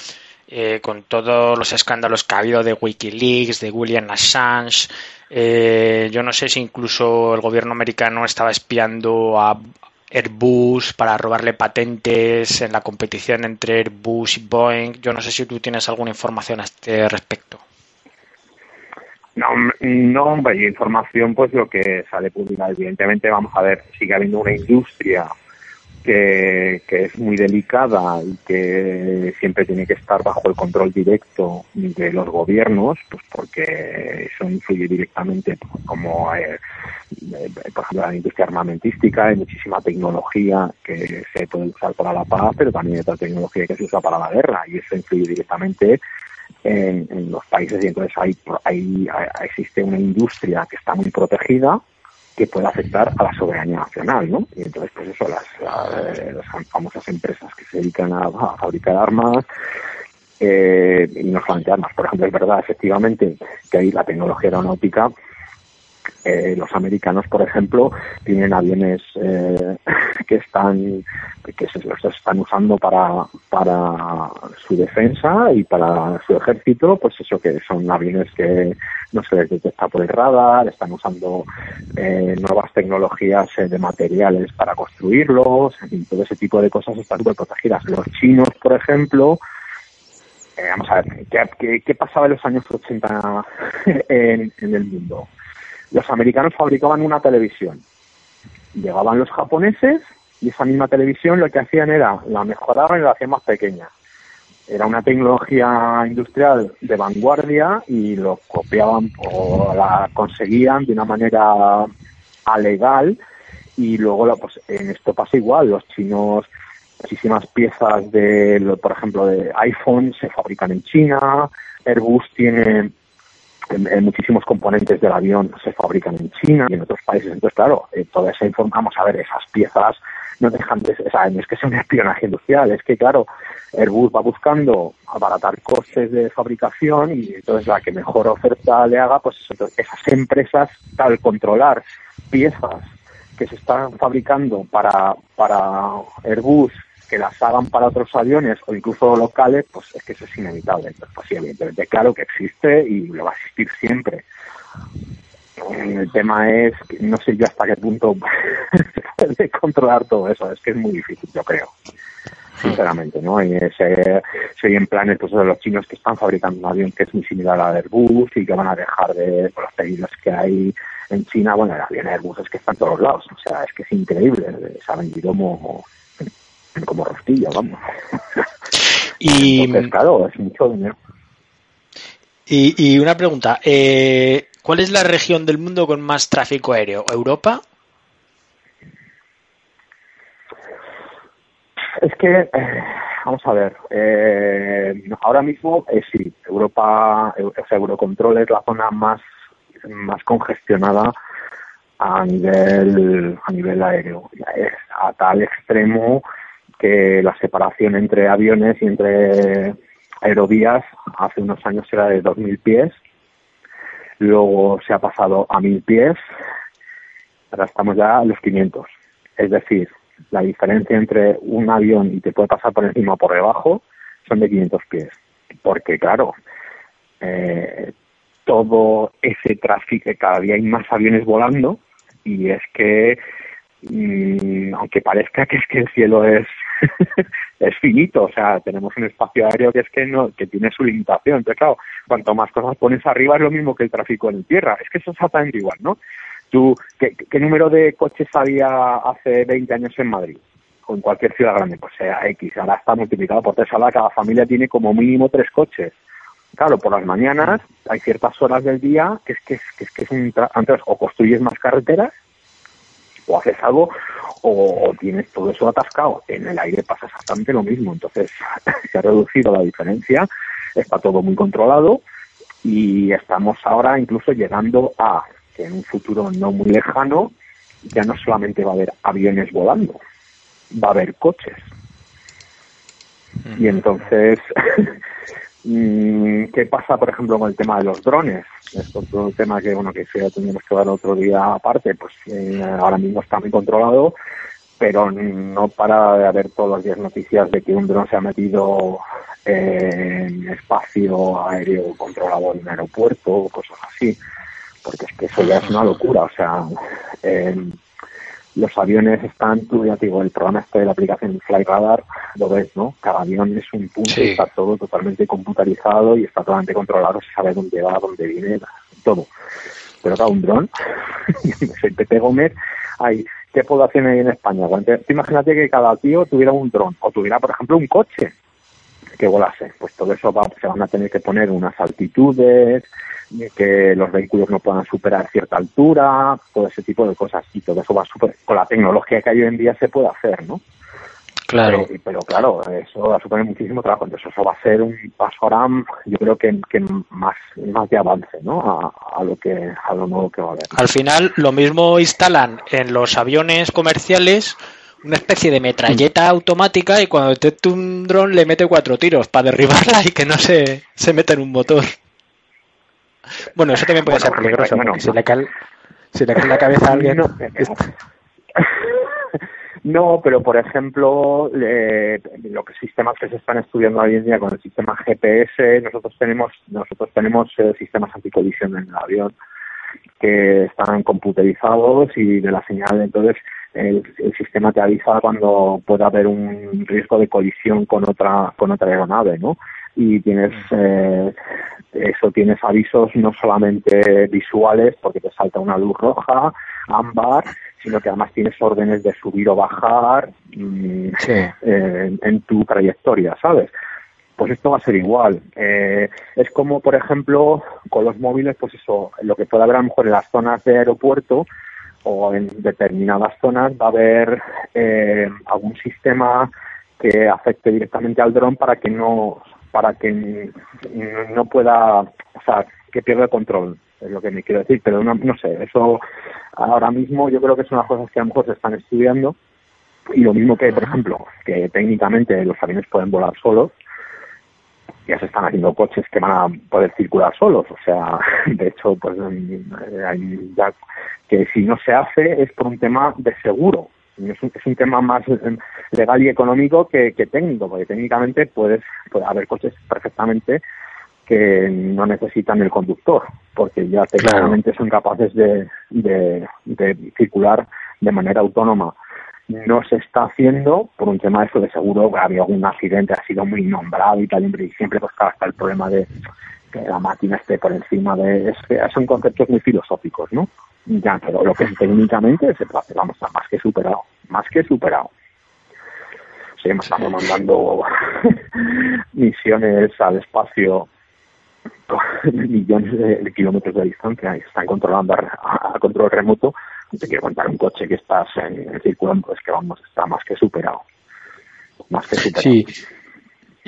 con todos los escándalos que ha habido de Wikileaks, de William Assange, yo no sé si incluso el gobierno americano estaba espiando a, Airbus para robarle patentes en la competición entre Airbus y Boeing. Yo no sé si tú tienes alguna información a este respecto. No, no, hombre, información, pues lo que sale publicado, evidentemente, vamos a ver, sigue habiendo una industria que, es muy delicada y que siempre tiene que estar bajo el control directo de los gobiernos, pues porque eso influye directamente, como eh, eh, por ejemplo la industria armamentística, hay muchísima tecnología que se puede usar para la paz, pero también hay otra tecnología que se usa para la guerra y eso influye directamente en, los países y entonces hay, hay, existe una industria que está muy protegida que puede afectar a la soberanía nacional, ¿no? Y entonces, pues eso, las, las, famosas empresas que se dedican a, fabricar armas, eh, y no solamente armas, por ejemplo, es verdad, efectivamente, que ahí la tecnología aeronáutica eh, los americanos, por ejemplo, tienen aviones eh, que están que se los están usando para para su defensa y para su ejército, pues eso que son aviones que no se les detecta por el radar, están usando eh, nuevas tecnologías de materiales para construirlos, y todo ese tipo de cosas están súper protegidas. Los chinos, por ejemplo, vamos a ver, ¿qué, qué, pasaba en los años 80 en, en el mundo? Los americanos fabricaban una televisión. Llegaban los japoneses y esa misma televisión lo que hacían era la mejoraban y la hacían más pequeña. Era una tecnología industrial de vanguardia y lo copiaban o la conseguían de una manera alegal y luego pues, en esto pasa igual, los chinos muchísimas piezas de, por ejemplo, de iPhone se fabrican en China, Airbus tiene en, muchísimos componentes del avión se fabrican en China y en otros países. Entonces, claro, eh, toda esa información, vamos a ver, esas piezas no dejan de o sea, no es que sea un espionaje industrial, es que, claro, Airbus va buscando abaratar costes de fabricación y entonces la que mejor oferta le haga, pues esas empresas, al controlar piezas que se están fabricando para, para Airbus que las hagan para otros aviones o incluso locales, pues es que eso es inevitable. pues sí, evidentemente, claro que existe y lo va a existir siempre. El tema es, no sé yo hasta qué punto puede controlar todo eso, es que es muy difícil, yo creo sinceramente, ¿no? Y se, se en planes pues, de los chinos que están fabricando un avión que es muy similar a Airbus y que van a dejar de los pedidos que hay en China, bueno, el avión Airbus es que está en todos lados, o sea, es que es increíble, se ha vendido como, como rostilla, vamos. Y, claro, es mucho dinero. Y, una pregunta, eh, ¿cuál es la región del mundo con más tráfico aéreo? ¿Europa? Es que, eh, vamos a ver, eh, ahora mismo sí, Europa, o sea, Eurocontrol es la zona más, más congestionada a nivel, a nivel aéreo. Es a tal extremo que la separación entre aviones y entre aerovías hace unos años era de 2.000 pies, luego se ha pasado a 1.000 pies, ahora estamos ya a los 500. Es decir, la diferencia entre un avión y te puede pasar por encima o por debajo son de 500 pies. Porque, claro, eh, todo ese tráfico, cada día hay más aviones volando y es que mm, aunque parezca que es que el cielo es es finito, o sea, tenemos un espacio aéreo que es que no que tiene su limitación. Entonces, claro, cuanto más cosas pones arriba es lo mismo que el tráfico en tierra. Es que eso es exactamente igual, ¿no? Tú, ¿qué, ¿qué, número de coches había hace 20 años en Madrid? O en cualquier ciudad grande, pues sea X, ahora está multiplicado por tres, ahora cada familia tiene como mínimo tres coches. Claro, por las mañanas hay ciertas horas del día que es que es, que es, que es un... O construyes más carreteras o haces algo o, tienes todo eso atascado. En el aire pasa exactamente lo mismo. Entonces se ha reducido la diferencia, está todo muy controlado y estamos ahora incluso llegando a que en un futuro no muy lejano ya no solamente va a haber aviones volando, va a haber coches. Y entonces ¿Qué pasa, por ejemplo, con el tema de los drones? Es un tema que, bueno, que ya teníamos que ver otro día aparte, pues eh, ahora mismo está muy controlado, pero no para de haber todos los días noticias de que un dron se ha metido en espacio aéreo controlado en un aeropuerto o cosas así, porque es que eso ya es una locura, o sea, eh, los aviones están, tú ya digo, el programa este de la aplicación FlyRadar, lo ves, ¿no? Cada avión es un punto, está todo totalmente computarizado y está totalmente controlado, se sabe dónde va, dónde viene, todo. Pero cada un dron, soy Pepe Gómez, hay, ¿qué población hay en España? imagínate que cada tío tuviera un dron, o tuviera, por ejemplo, un coche que volase, pues todo eso va, se van a tener que poner unas altitudes, que los vehículos no puedan superar cierta altura, todo ese tipo de cosas. Y todo eso va super, con la tecnología que hay hoy en día se puede hacer, ¿no? Claro. Pero, claro, eso va a suponer muchísimo trabajo. Entonces eso va a ser un paso ahora, yo creo que, que más, más de avance, ¿no? A, lo que, a lo nuevo que va a haber. Al final, lo mismo instalan en los aviones comerciales una especie de metralleta automática y cuando detecta un dron le mete cuatro tiros para derribarla y que no se, se meta en un motor. Bueno, eso también puede ser peligroso, si, le cae, si le cae la cabeza a alguien... No, pero por ejemplo, eh, lo que sistemas que se están estudiando hoy en día con el sistema GPS, nosotros tenemos nosotros tenemos eh, sistemas anticolisión en el avión que están computerizados y de la señal. Entonces el, el, sistema te avisa cuando pueda haber un riesgo de colisión con otra con otra aeronave, ¿no? Y tienes eh, eso tienes avisos no solamente visuales porque te salta una luz roja, ámbar, sino que además tienes órdenes de subir o bajar mm, en, tu trayectoria, ¿sabes? Pues esto va a ser igual. Eh, es como, por ejemplo, con los móviles, pues eso, lo que puede haber a lo mejor en las zonas de aeropuerto o en determinadas zonas va a haber eh, algún sistema que afecte directamente al dron para que no para que no pueda, o sea, que pierda control, es lo que me quiero decir, pero no, no sé, eso ahora mismo yo creo que son las cosas que a lo mejor se están estudiando y lo mismo que, por ejemplo, que técnicamente los aviones pueden volar solos, ya se están haciendo coches que van a poder circular solos, o sea, de hecho, pues hay ya que si no se hace es por un tema de seguro, es un, es un tema más eh, legal y económico que, técnico, porque técnicamente puedes, puede haber coches perfectamente que no necesitan el conductor, porque ya técnicamente son capaces de, de, circular de manera autónoma. No se está haciendo por un tema de eso de seguro, había algún accidente, ha sido muy nombrado y tal, y siempre pues hasta el problema de que la máquina esté por encima de... Es que son conceptos muy filosóficos, ¿no? Ya, pero lo que es técnicamente se hacer, vamos, a más que superado, más que superado. Sí, estamos mandando misiones al espacio millones de, kilómetros de distancia y están controlando a, control remoto. Te quiero contar un coche que estás en, el circulando, pues que vamos, está más que superado. Más que superado. Sí.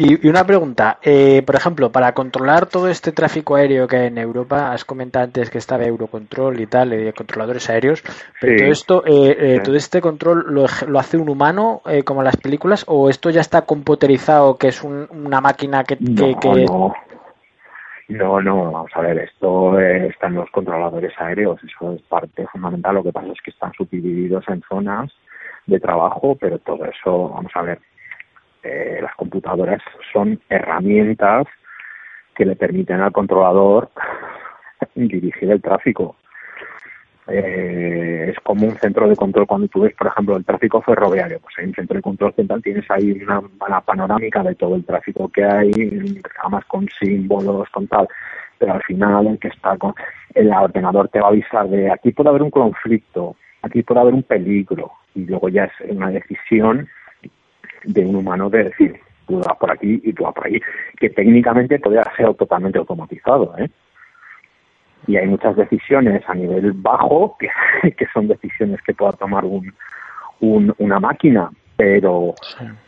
Y, una pregunta, eh, por ejemplo, para controlar todo este tráfico aéreo que hay en Europa, has comentado antes que estaba Eurocontrol y tal, eh, controladores aéreos, pero todo esto, eh, eh todo este control lo, lo hace un humano, eh, como en las películas, o esto ya está computerizado, que es una máquina que, no, No. No, no, vamos a ver, esto está en los controladores aéreos, eso es parte fundamental, lo que pasa es que están subdivididos en zonas de trabajo, pero todo eso, vamos a ver, eh, las computadoras son herramientas que le permiten al controlador dirigir el tráfico. Eh, es como un centro de control cuando tú ves, por ejemplo, el tráfico ferroviario. Pues hay un centro de control central, tienes ahí una, una panorámica de todo el tráfico que hay, además con símbolos, con tal. Pero al final el que está con el ordenador te va a avisar de aquí puede haber un conflicto, aquí puede haber un peligro. Y luego ya es una decisión de un humano de decir, tú vas por aquí y tú vas por ahí, que técnicamente podría ser totalmente automatizado, ¿eh? Y hay muchas decisiones a nivel bajo que, que son decisiones que pueda tomar un, una máquina, pero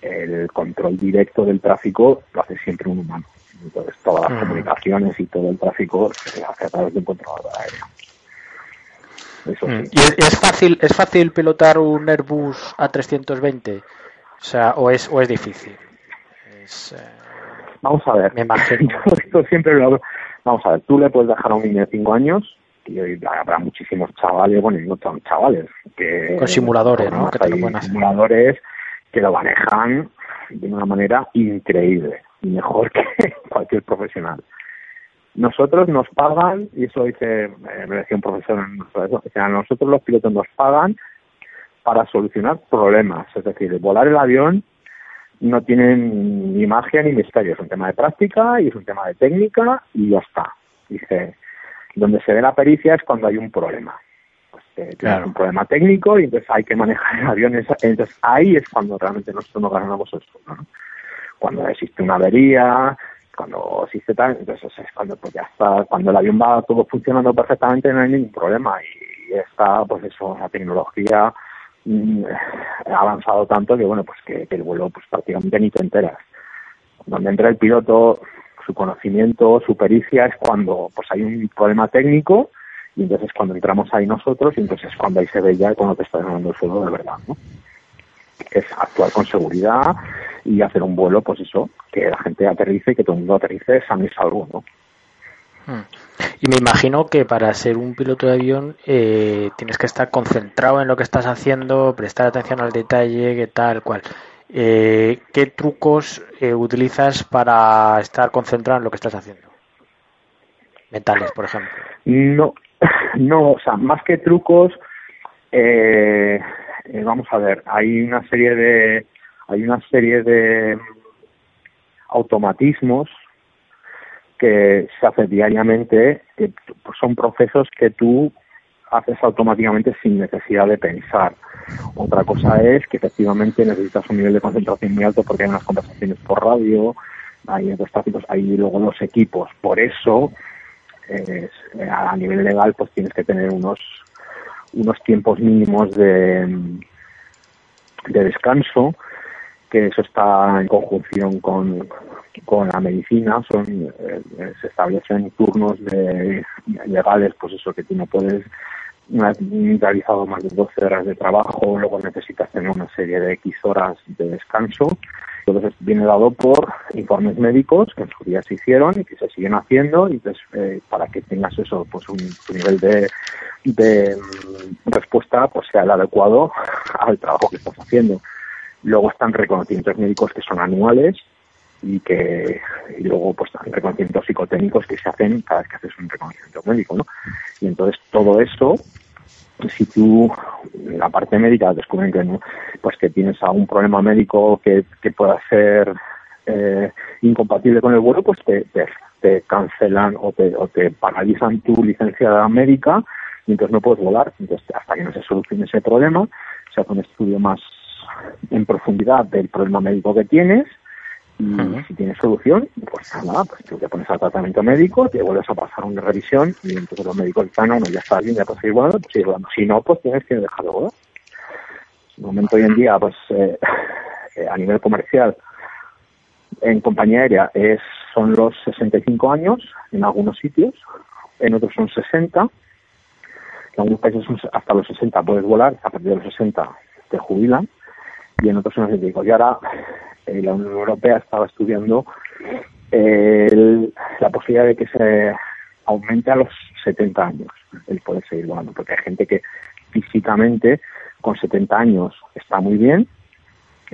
el control directo del tráfico lo hace siempre un humano. Entonces todas las comunicaciones y todo el tráfico se hace a través de un controlador aéreo. Eso sí. ¿Y es, fácil es fácil pilotar un Airbus A320? O sea, o es o es difícil. Es, eh, Vamos a ver. Me imagino. esto siempre lo Vamos a ver, tú le puedes dejar a un niño de 5 años y habrá muchísimos chavales, bueno, y no tan chavales, que... Con simuladores, ¿no? Que simuladores que lo manejan de una manera increíble, mejor que cualquier profesional. Nosotros nos pagan, y eso dice, eh, me decía un profesor en sea, nosotros los pilotos nos pagan para solucionar problemas, es decir, volar el avión no tienen ni magia ni misterio. Es un tema de práctica y es un tema de técnica y ya está. Dice, donde se ve la pericia es cuando hay un problema. Pues eh, tienes un problema técnico y entonces hay que manejar el avión. Entonces ahí es cuando realmente nosotros nos ganamos eso. ¿no? Cuando existe una avería, cuando existe tal, entonces es cuando pues ya está, cuando el avión va todo funcionando perfectamente no hay ningún problema y está pues eso, la tecnología ha avanzado tanto que bueno pues que, el vuelo pues prácticamente ni te enteras donde entra el piloto su conocimiento su pericia es cuando pues hay un problema técnico y entonces cuando entramos ahí nosotros y entonces cuando ahí se ve ya cuando te está ganando el suelo de verdad ¿no? es actuar con seguridad y hacer un vuelo pues eso que la gente aterrice y que todo el mundo aterrice sano y salvo ¿no? Hmm. Y me imagino que para ser un piloto de avión eh, tienes que estar concentrado en lo que estás haciendo, prestar atención al detalle, qué tal, cual. Eh, ¿Qué trucos eh, utilizas para estar concentrado en lo que estás haciendo? Mentales, por ejemplo. No, no, o sea, más que trucos, vamos a ver, hay una serie de, hay una serie de automatismos que se hace diariamente, que son procesos que tú haces automáticamente sin necesidad de pensar. Otra cosa es que efectivamente necesitas un nivel de concentración muy alto porque hay unas conversaciones por radio, hay otros tráficos, hay luego los equipos. Por eso, a nivel legal, pues tienes que tener unos unos tiempos mínimos de descanso que eso está en conjunción con, con la medicina, son eh, se establecen turnos de, legales, pues eso que tú no puedes has realizado más de 12 horas de trabajo, luego necesitas tener una serie de X horas de descanso. Entonces viene dado por informes médicos que en su día se hicieron y que se siguen haciendo y pues, eh, para que tengas eso, pues un, nivel de, de mm, respuesta pues sea el adecuado al trabajo que estás haciendo. Luego están reconocimientos médicos que son anuales y que y luego pues reconocimientos psicotécnicos que se hacen cada vez que haces un reconocimiento médico, ¿no? Y entonces todo eso, si tú en la parte médica descubren que no, pues que tienes algún problema médico que, que pueda ser eh, incompatible con el vuelo, pues te, te, cancelan o te, o te paralizan tu licencia médica y entonces no puedes volar. Hasta que no se solucione ese problema, se hace un estudio más en profundidad del problema médico que tienes y si tienes solución, pues nada, pues tú te pones al tratamiento médico, te vuelves a pasar una revisión y entonces los médicos dicen, no, no, ya está bien, ya seguir volando, pues bueno, Si no, pues tienes que dejar de volar. En momento hoy en día, pues eh, eh, a nivel comercial, en compañía aérea es, son los 65 años en algunos sitios, en otros son 60, en algunos países hasta los 60 puedes volar, a partir de los 60 te jubilan y en otros años Y ahora eh, la Unión Europea estaba estudiando eh, la posibilidad de que se aumente a los 70 años el poder seguir volando, porque hay gente que físicamente con 70 años está muy bien,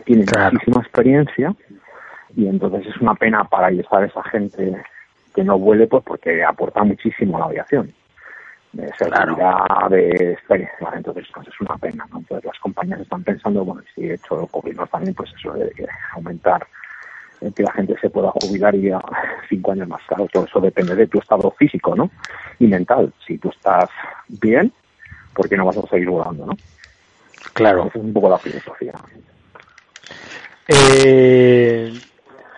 tiene muchísima experiencia y entonces es una pena para a esa gente que no vuele pues porque aporta muchísimo a la aviación de seguridad, de experiencia. Entonces, pues es una pena. ¿no? Entonces, las compañías están pensando, bueno, si he hecho el gobiernos también, pues eso de aumentar que la gente se pueda jubilar y a cinco años más. Claro, todo eso depende de tu estado físico, ¿no? Y mental. Si tú estás bien, ¿por qué no vas a seguir volando, no? Claro. Esa es un poco la filosofía. Eh,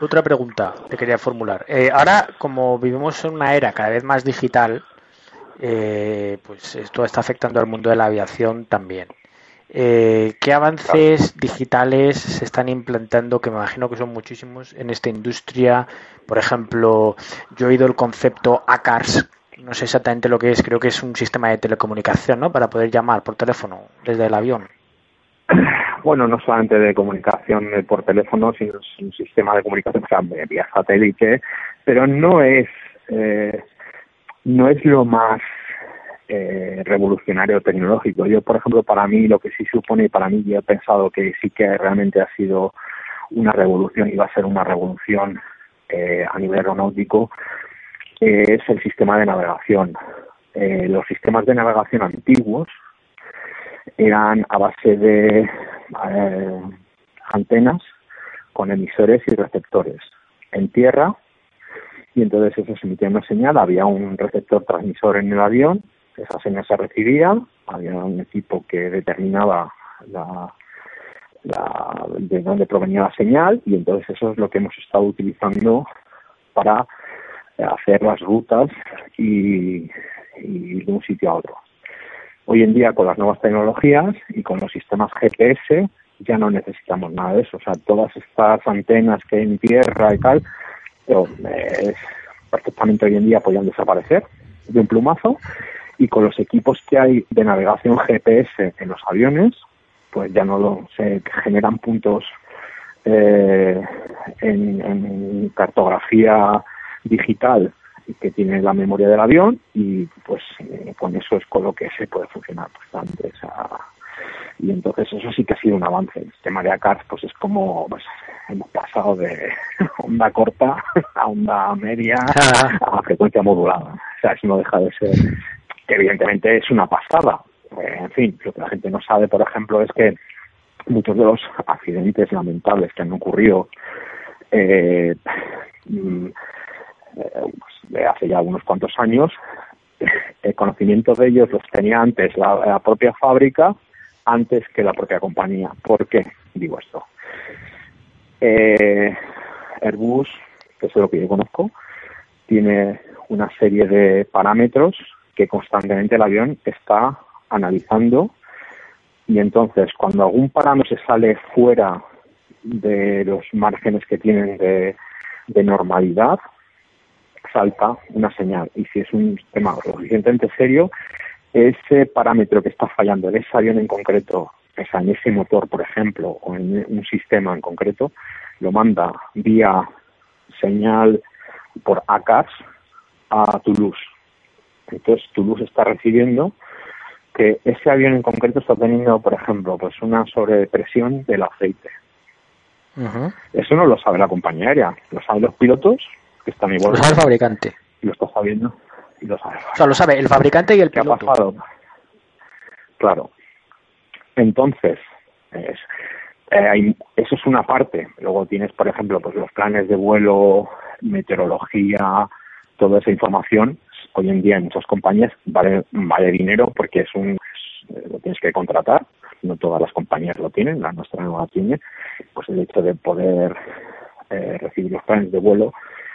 otra pregunta te quería formular. Eh, ahora, como vivimos en una era cada vez más digital, eh, pues esto está afectando al mundo de la aviación también. Eh, ¿Qué avances digitales se están implantando, que me imagino que son muchísimos, en esta industria? Por ejemplo, yo he oído el concepto ACARS, no sé exactamente lo que es, creo que es un sistema de telecomunicación, ¿no? Para poder llamar por teléfono desde el avión. Bueno, no solamente de comunicación por teléfono, sino es un sistema de comunicación vía satélite, pero no es eh, no es lo más eh, revolucionario tecnológico. Yo, por ejemplo, para mí lo que sí supone, y para mí yo he pensado que sí que realmente ha sido una revolución y va a ser una revolución eh, a nivel aeronáutico, eh, es el sistema de navegación. Eh, los sistemas de navegación antiguos eran a base de eh, antenas con emisores y receptores. En tierra y entonces eso se emitía una señal, había un receptor transmisor en el avión, esa señal se recibía, había un equipo que determinaba la, la, de dónde provenía la señal y entonces eso es lo que hemos estado utilizando para hacer las rutas y, y de un sitio a otro. Hoy en día con las nuevas tecnologías y con los sistemas GPS ya no necesitamos nada de eso. O sea, todas estas antenas que hay en tierra y tal, pero eh, perfectamente hoy en día podían desaparecer de un plumazo y con los equipos que hay de navegación GPS en los aviones, pues ya no lo, se generan puntos eh, en, cartografía digital que tiene la memoria del avión y pues eh, con eso es con lo que se puede funcionar bastante. O sea, y entonces eso sí que ha sido un avance. El tema de ACARS pues es como pues, hemos pasado de onda corta a onda media a frecuencia modulada. O sea, eso no deja de ser, que evidentemente es una pasada. Eh, en fin, lo que la gente no sabe, por ejemplo, es que muchos de los accidentes lamentables que han ocurrido eh, mm, eh, pues, de hace ya unos cuantos años, el conocimiento de ellos los tenía antes la, la propia fábrica antes que la propia compañía. ¿Por qué digo esto? Eh, Airbus, que es lo que yo conozco, tiene una serie de parámetros que constantemente el avión está analizando y entonces cuando algún parámetro se sale fuera de los márgenes que tienen de, de normalidad, salta una señal. Y si es un tema lo suficientemente serio, ese parámetro que está fallando en ese avión en concreto, o sea, en ese motor, por ejemplo, o en un sistema en concreto, lo manda vía señal por ACAS a Toulouse. Entonces Toulouse está recibiendo que ese avión en concreto está teniendo, por ejemplo, pues una sobrepresión del aceite. Uh -huh. Eso no lo sabe la compañía aérea, lo saben los pilotos que están igual. Lo sabe el fabricante. Y lo está sabiendo y lo sabe. O sea, lo sabe el fabricante y el ¿Qué piloto. ha pasado? Claro. Entonces, es, eh, hay, eso es una parte. Luego tienes, por ejemplo, pues los planes de vuelo, meteorología, toda esa información. Hoy en día en muchas compañías vale, vale dinero porque es un es, lo tienes que contratar. No todas las compañías lo tienen, la nuestra no la tiene. Pues el hecho de poder eh, recibir los planes de vuelo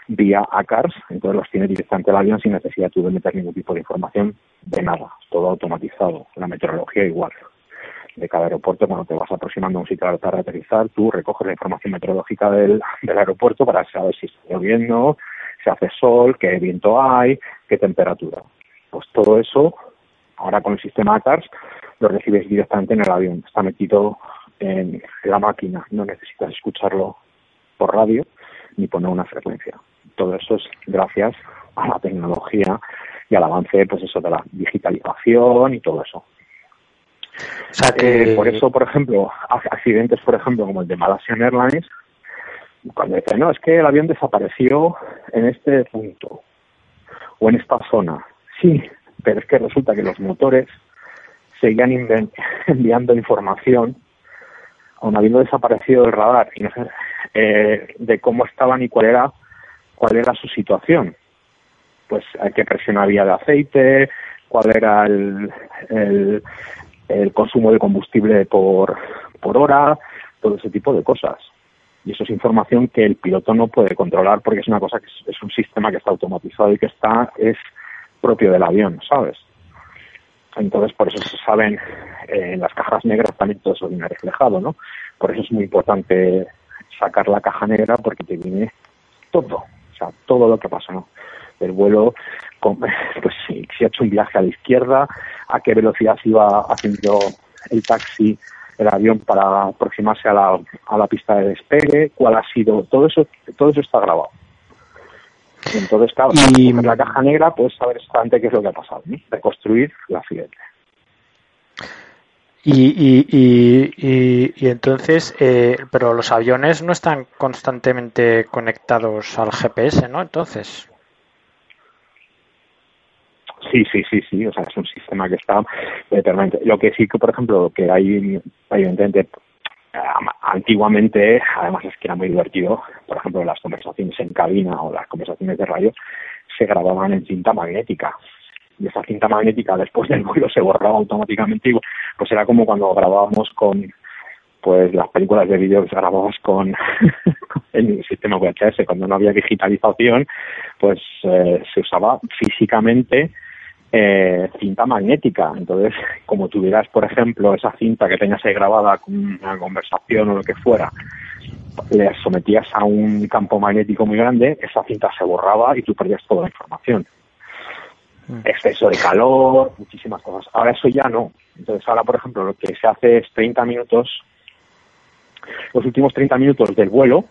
vía ACARS, entonces los tiene directamente el avión sin necesidad tú de meter ningún tipo de información de nada, todo automatizado. La meteorología igual. De cada aeropuerto, cuando te vas aproximando a un sitio para aterrizar, tú recoges la información meteorológica del, del aeropuerto para saber si está lloviendo, si hace sol, qué viento hay, qué temperatura. Pues todo eso, ahora con el sistema ACARS, lo recibes directamente en el avión. Está metido en la máquina, no necesitas escucharlo por radio ni poner una frecuencia todo eso es gracias a la tecnología y al avance pues eso de la digitalización y todo eso. O sea que... Eh, por eso, por ejemplo, accidentes, por ejemplo, como el de Malaysian Airlines, cuando dicen, no, es que el avión desapareció en este punto. o en esta zona. Sí, pero es que resulta que los motores seguían enviando información, aun habiendo desaparecido el radar, y no sé, eh, de cómo estaban y cuál era, cuál era su situación. Pues a qué presión había de aceite, cuál era el, el, consumo de combustible por, por hora, todo ese tipo de cosas. Y eso es información que el piloto no puede controlar porque es una cosa que es, un sistema que está automatizado y que está es propio del avión, ¿sabes? Entonces, por eso se saben, eh, en las cajas negras también todo eso viene reflejado, ¿no? Por eso es muy importante sacar la caja negra porque te viene todo, todo lo que pasa, ¿no? El vuelo, pues si, si ha hecho un viaje a la izquierda, a qué velocidad iba haciendo el taxi el avión para aproximarse a la, a la pista de despegue, cuál ha sido, todo eso, todo eso está grabado. entonces, claro, y en la caja negra puedes saber exactamente qué es lo que ha pasado, reconstruir la accidente. Y, y, y, y, entonces, eh, pero los aviones no están constantemente conectados al GPS, ¿no? Entonces. Sí, sí, sí, sí, o sea, es un sistema que está. Lo que sí que, por ejemplo, que hay, evidentemente, antiguamente, además es que era muy divertido, por ejemplo, las conversaciones en cabina o las conversaciones de radio se grababan en cinta magnética. Y esa cinta magnética después del vuelo se borraba automáticamente. Y, pues era como cuando grabábamos con pues las películas de vídeo que grabábamos con el sistema VHS, cuando no había digitalización, pues eh, se usaba físicamente eh, cinta magnética. Entonces, como tuvieras, por ejemplo, esa cinta que tenías ahí grabada con una conversación o lo que fuera, le sometías a un campo magnético muy grande, esa cinta se borraba y tú perdías toda la información. Mm. Exceso de calor, muchísimas cosas. Ahora eso ya no. Entonces ahora, por ejemplo, lo que se hace es 30 minutos, los últimos 30 minutos del vuelo,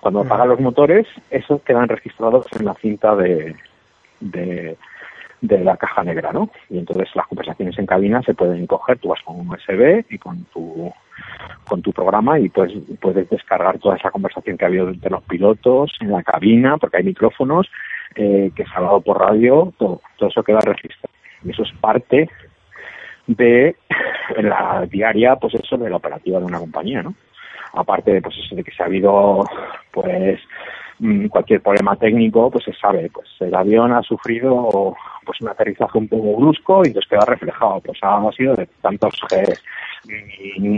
cuando mm. apagan los motores, esos quedan registrados en la cinta de, de, de la caja negra, ¿no? Y entonces las conversaciones en cabina se pueden coger, tú vas con un USB y con tu con tu programa y pues puedes descargar toda esa conversación que ha habido entre los pilotos en la cabina, porque hay micrófonos, eh, que se ha hablado por radio, todo, todo eso queda registrado. Y eso es parte de la diaria, pues eso, de la operativa de una compañía, ¿no? Aparte de, pues eso, de que se ha habido, pues, mm, cualquier problema técnico, pues se sabe, pues el avión ha sufrido pues un aterrizaje un poco brusco y entonces queda reflejado, pues ha sido de tantos Gs.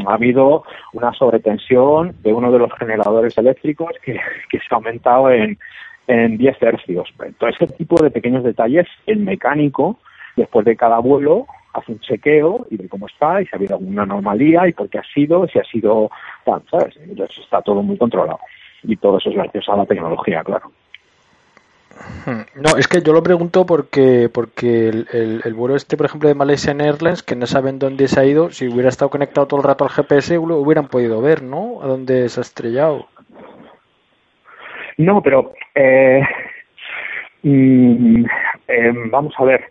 Ha habido una sobretensión de uno de los generadores eléctricos que, que se ha aumentado en, en 10 hercios. Todo ese tipo de pequeños detalles, el mecánico, después de cada vuelo, hace un chequeo y ve cómo está y si ha habido alguna anomalía y por qué ha sido, si ha sido tal, ¿sabes? Está todo muy controlado. Y todo eso es gracias a la tecnología, claro. No, es que yo lo pregunto porque porque el, el, vuelo este, por ejemplo, de Malaysian Airlines, que no saben dónde se ha ido, si hubiera estado conectado todo el rato al GPS, hubieran podido ver, ¿no? A dónde se ha estrellado. No, pero eh, mm, em, vamos a ver.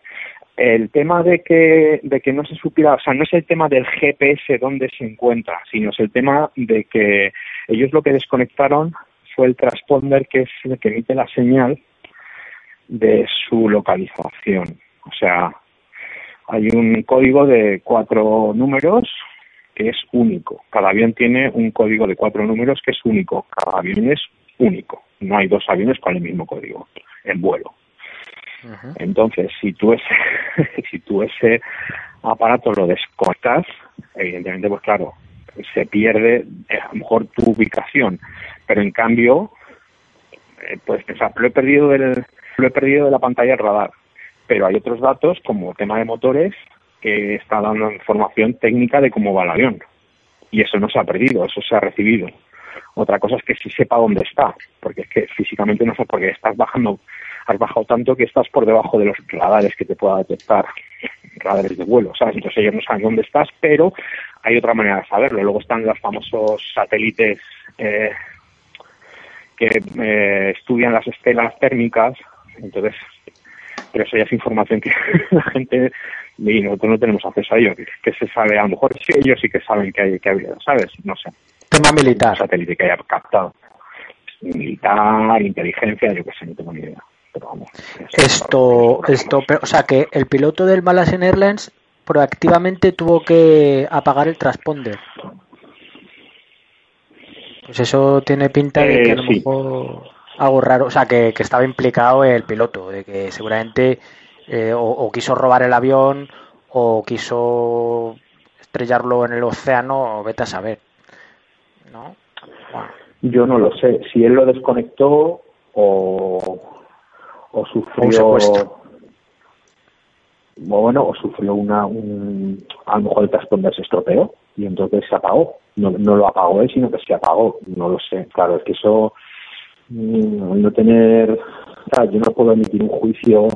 El tema de que, de que no se supiera, o sea, no es el tema del GPS dónde se encuentra, sino es el tema de que ellos lo que desconectaron fue el transponder que es el que emite la señal de su localización. O sea, hay un código de cuatro números que es único. Cada avión tiene un código de cuatro números que es único. Cada avión es único. No hay dos aviones con el mismo código en vuelo. Entonces, si tú ese, si tú ese aparato lo descortas, evidentemente, pues claro, se pierde eh, a lo mejor tu ubicación, pero en cambio, eh, puedes pensar, lo he perdido del, lo he perdido de la pantalla del radar. Pero hay otros datos, como tema de motores, que está dando información técnica de cómo va el avión. Y eso no se ha perdido, eso se ha recibido. Otra cosa es que sí sepa dónde está, porque es que físicamente no sé, porque estás bajando, has bajado tanto que estás por debajo de los radares que te pueda detectar, radares de vuelo, ¿sabes? Entonces ellos no saben dónde estás, pero hay otra manera de saberlo. Luego están los famosos satélites eh, que eh, estudian las estelas térmicas entonces, pero eso ya es información que la gente y nosotros no tenemos acceso a ello, que, se sabe, a lo mejor sí, ellos sí que saben que hay que habido, ¿sabes? No sé. Tema militar. satélite que haya captado. Militar, inteligencia, yo qué sé, no tengo ni idea. pero vamos. Esto, esto, o sea que el piloto del Malaysian Airlines proactivamente tuvo que apagar el transponder. Pues eso tiene pinta de que a lo Eh, sí. mejor algo raro, o sea, que, que estaba implicado el piloto, de que seguramente eh, o, o quiso robar el avión o quiso estrellarlo en el océano, o vete a saber. ¿No? Yo no lo sé. Si él lo desconectó o, o sufrió. O Bueno, o sufrió una. Un, a lo mejor el transponder se estropeó y entonces se apagó. No, no lo apagó él, sino que se apagó. No lo sé. Claro, es que eso. mm, No tener. claro, yo no puedo emitir un juicio.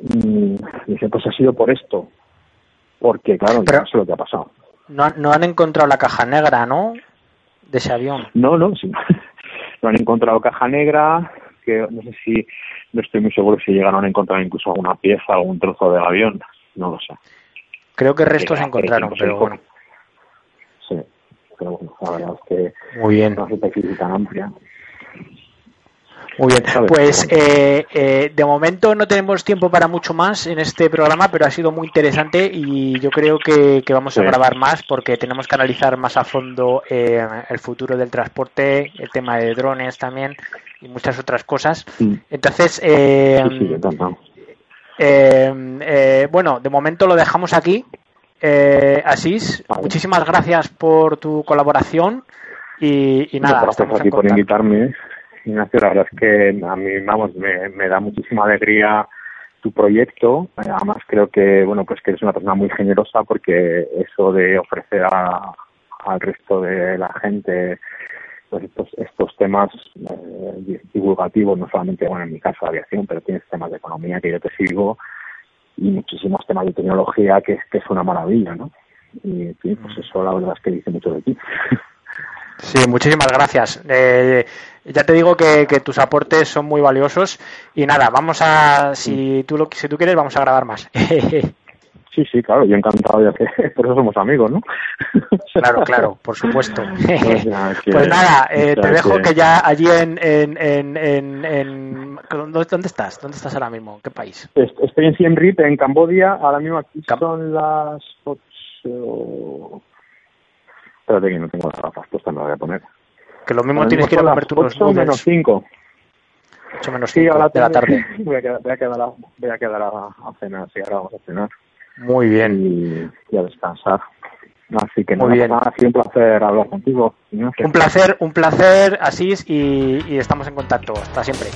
mm, Dice, pues ha sido por esto. Porque, claro, Pero- no sé lo que ha pasado. no, no han encontrado la caja negra, ¿no? De ese avión. No, no, sí. No han encontrado caja negra, que no sé si, no estoy muy seguro si llegaron a encontrar incluso alguna pieza o un trozo del avión, no lo sé. Creo que restos se encontraron, pero bueno. Sí, pero bueno, la verdad es que Muy bien. una tan amplia. Muy bien, pues eh, eh, de momento no tenemos tiempo para mucho más en este programa, pero ha sido muy interesante y yo creo que, que vamos a Sí. grabar más porque tenemos que analizar más a fondo eh, el futuro del transporte, el tema de drones también y muchas otras cosas. Mm. Entonces, eh, Sí, sí, encantado. eh, eh, bueno, de momento lo dejamos aquí. Eh, Asís, Vale. muchísimas gracias por tu colaboración y, y nada, Gracias a ti por invitarme, Ignacio. La verdad es que a mí, vamos, me, me da muchísima alegría tu proyecto. Eh, Además, creo que, bueno, pues que eres una persona muy generosa porque eso de ofrecer a- al resto de la gente pues estos, estos temas eh, di- divulgativos, no solamente, bueno, en mi caso, aviación, pero tienes temas de economía que yo te sigo y muchísimos temas de tecnología que, es- que es una maravilla, ¿no? Y, pues eso la verdad es que dice mucho de ti. Sí, muchísimas gracias. Eh, ya te digo que, que tus aportes son muy valiosos y nada, vamos a, si tú, lo, si tú quieres, vamos a grabar más. Sí, sí, claro, yo encantado ya que por eso somos amigos, ¿no? claro, claro, por supuesto. Que- Pues nada, eh, o sea te dejo que- que ya allí en, en, en, en, en- ¿dónde, estás? ¿Dónde estás ahora mismo? ¿En qué país? Est- Estoy en Siem Reap, en Cambodia. Ahora mismo aquí Cam- son las ocho... Espérate que no tengo las gafas puestas, me las voy a poner. Que lo mismo tienes que ir a son comer las tú unos ocho menos noodles. 5. 8 menos Sí, 5 ahora de la tarde. Voy a quedar, voy a quedar, a, voy a, quedar a, a cenar, sí, ahora vamos a cenar. Muy bien. Y, y a descansar. Así que Muy nada, bien. ha sido un placer hablar contigo. Un placer, un placer, Asís, y, y estamos en contacto. Hasta siempre.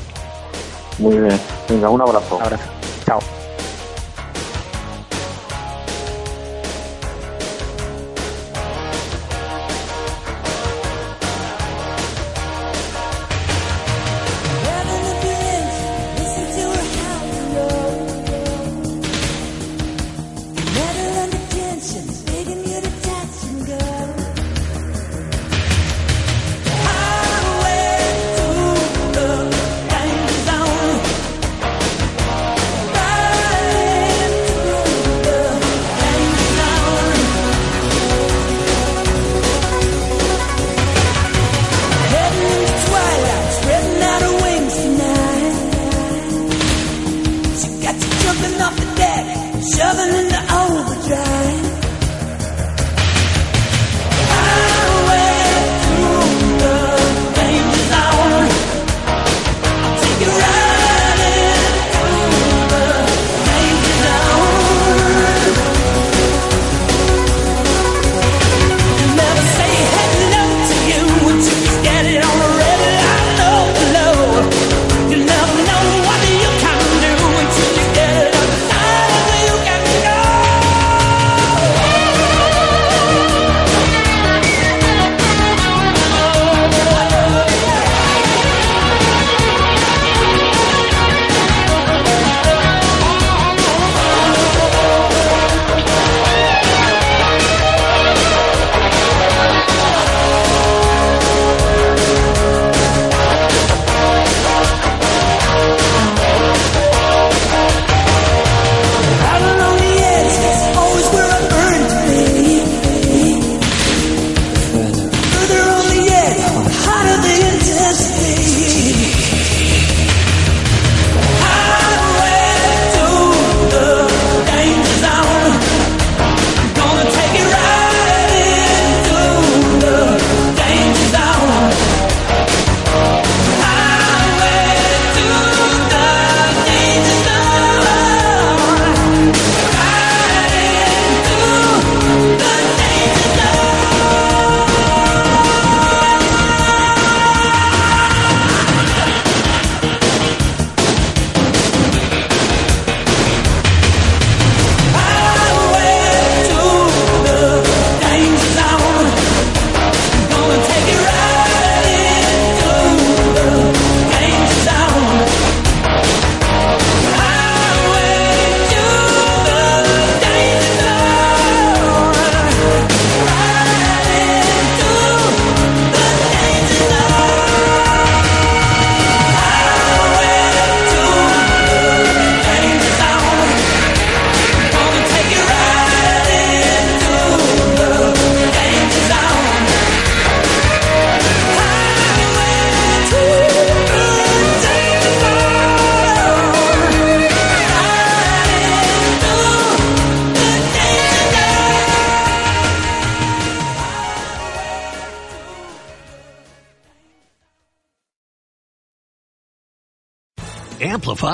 Muy bien. Venga, un abrazo. Un abrazo. Chao.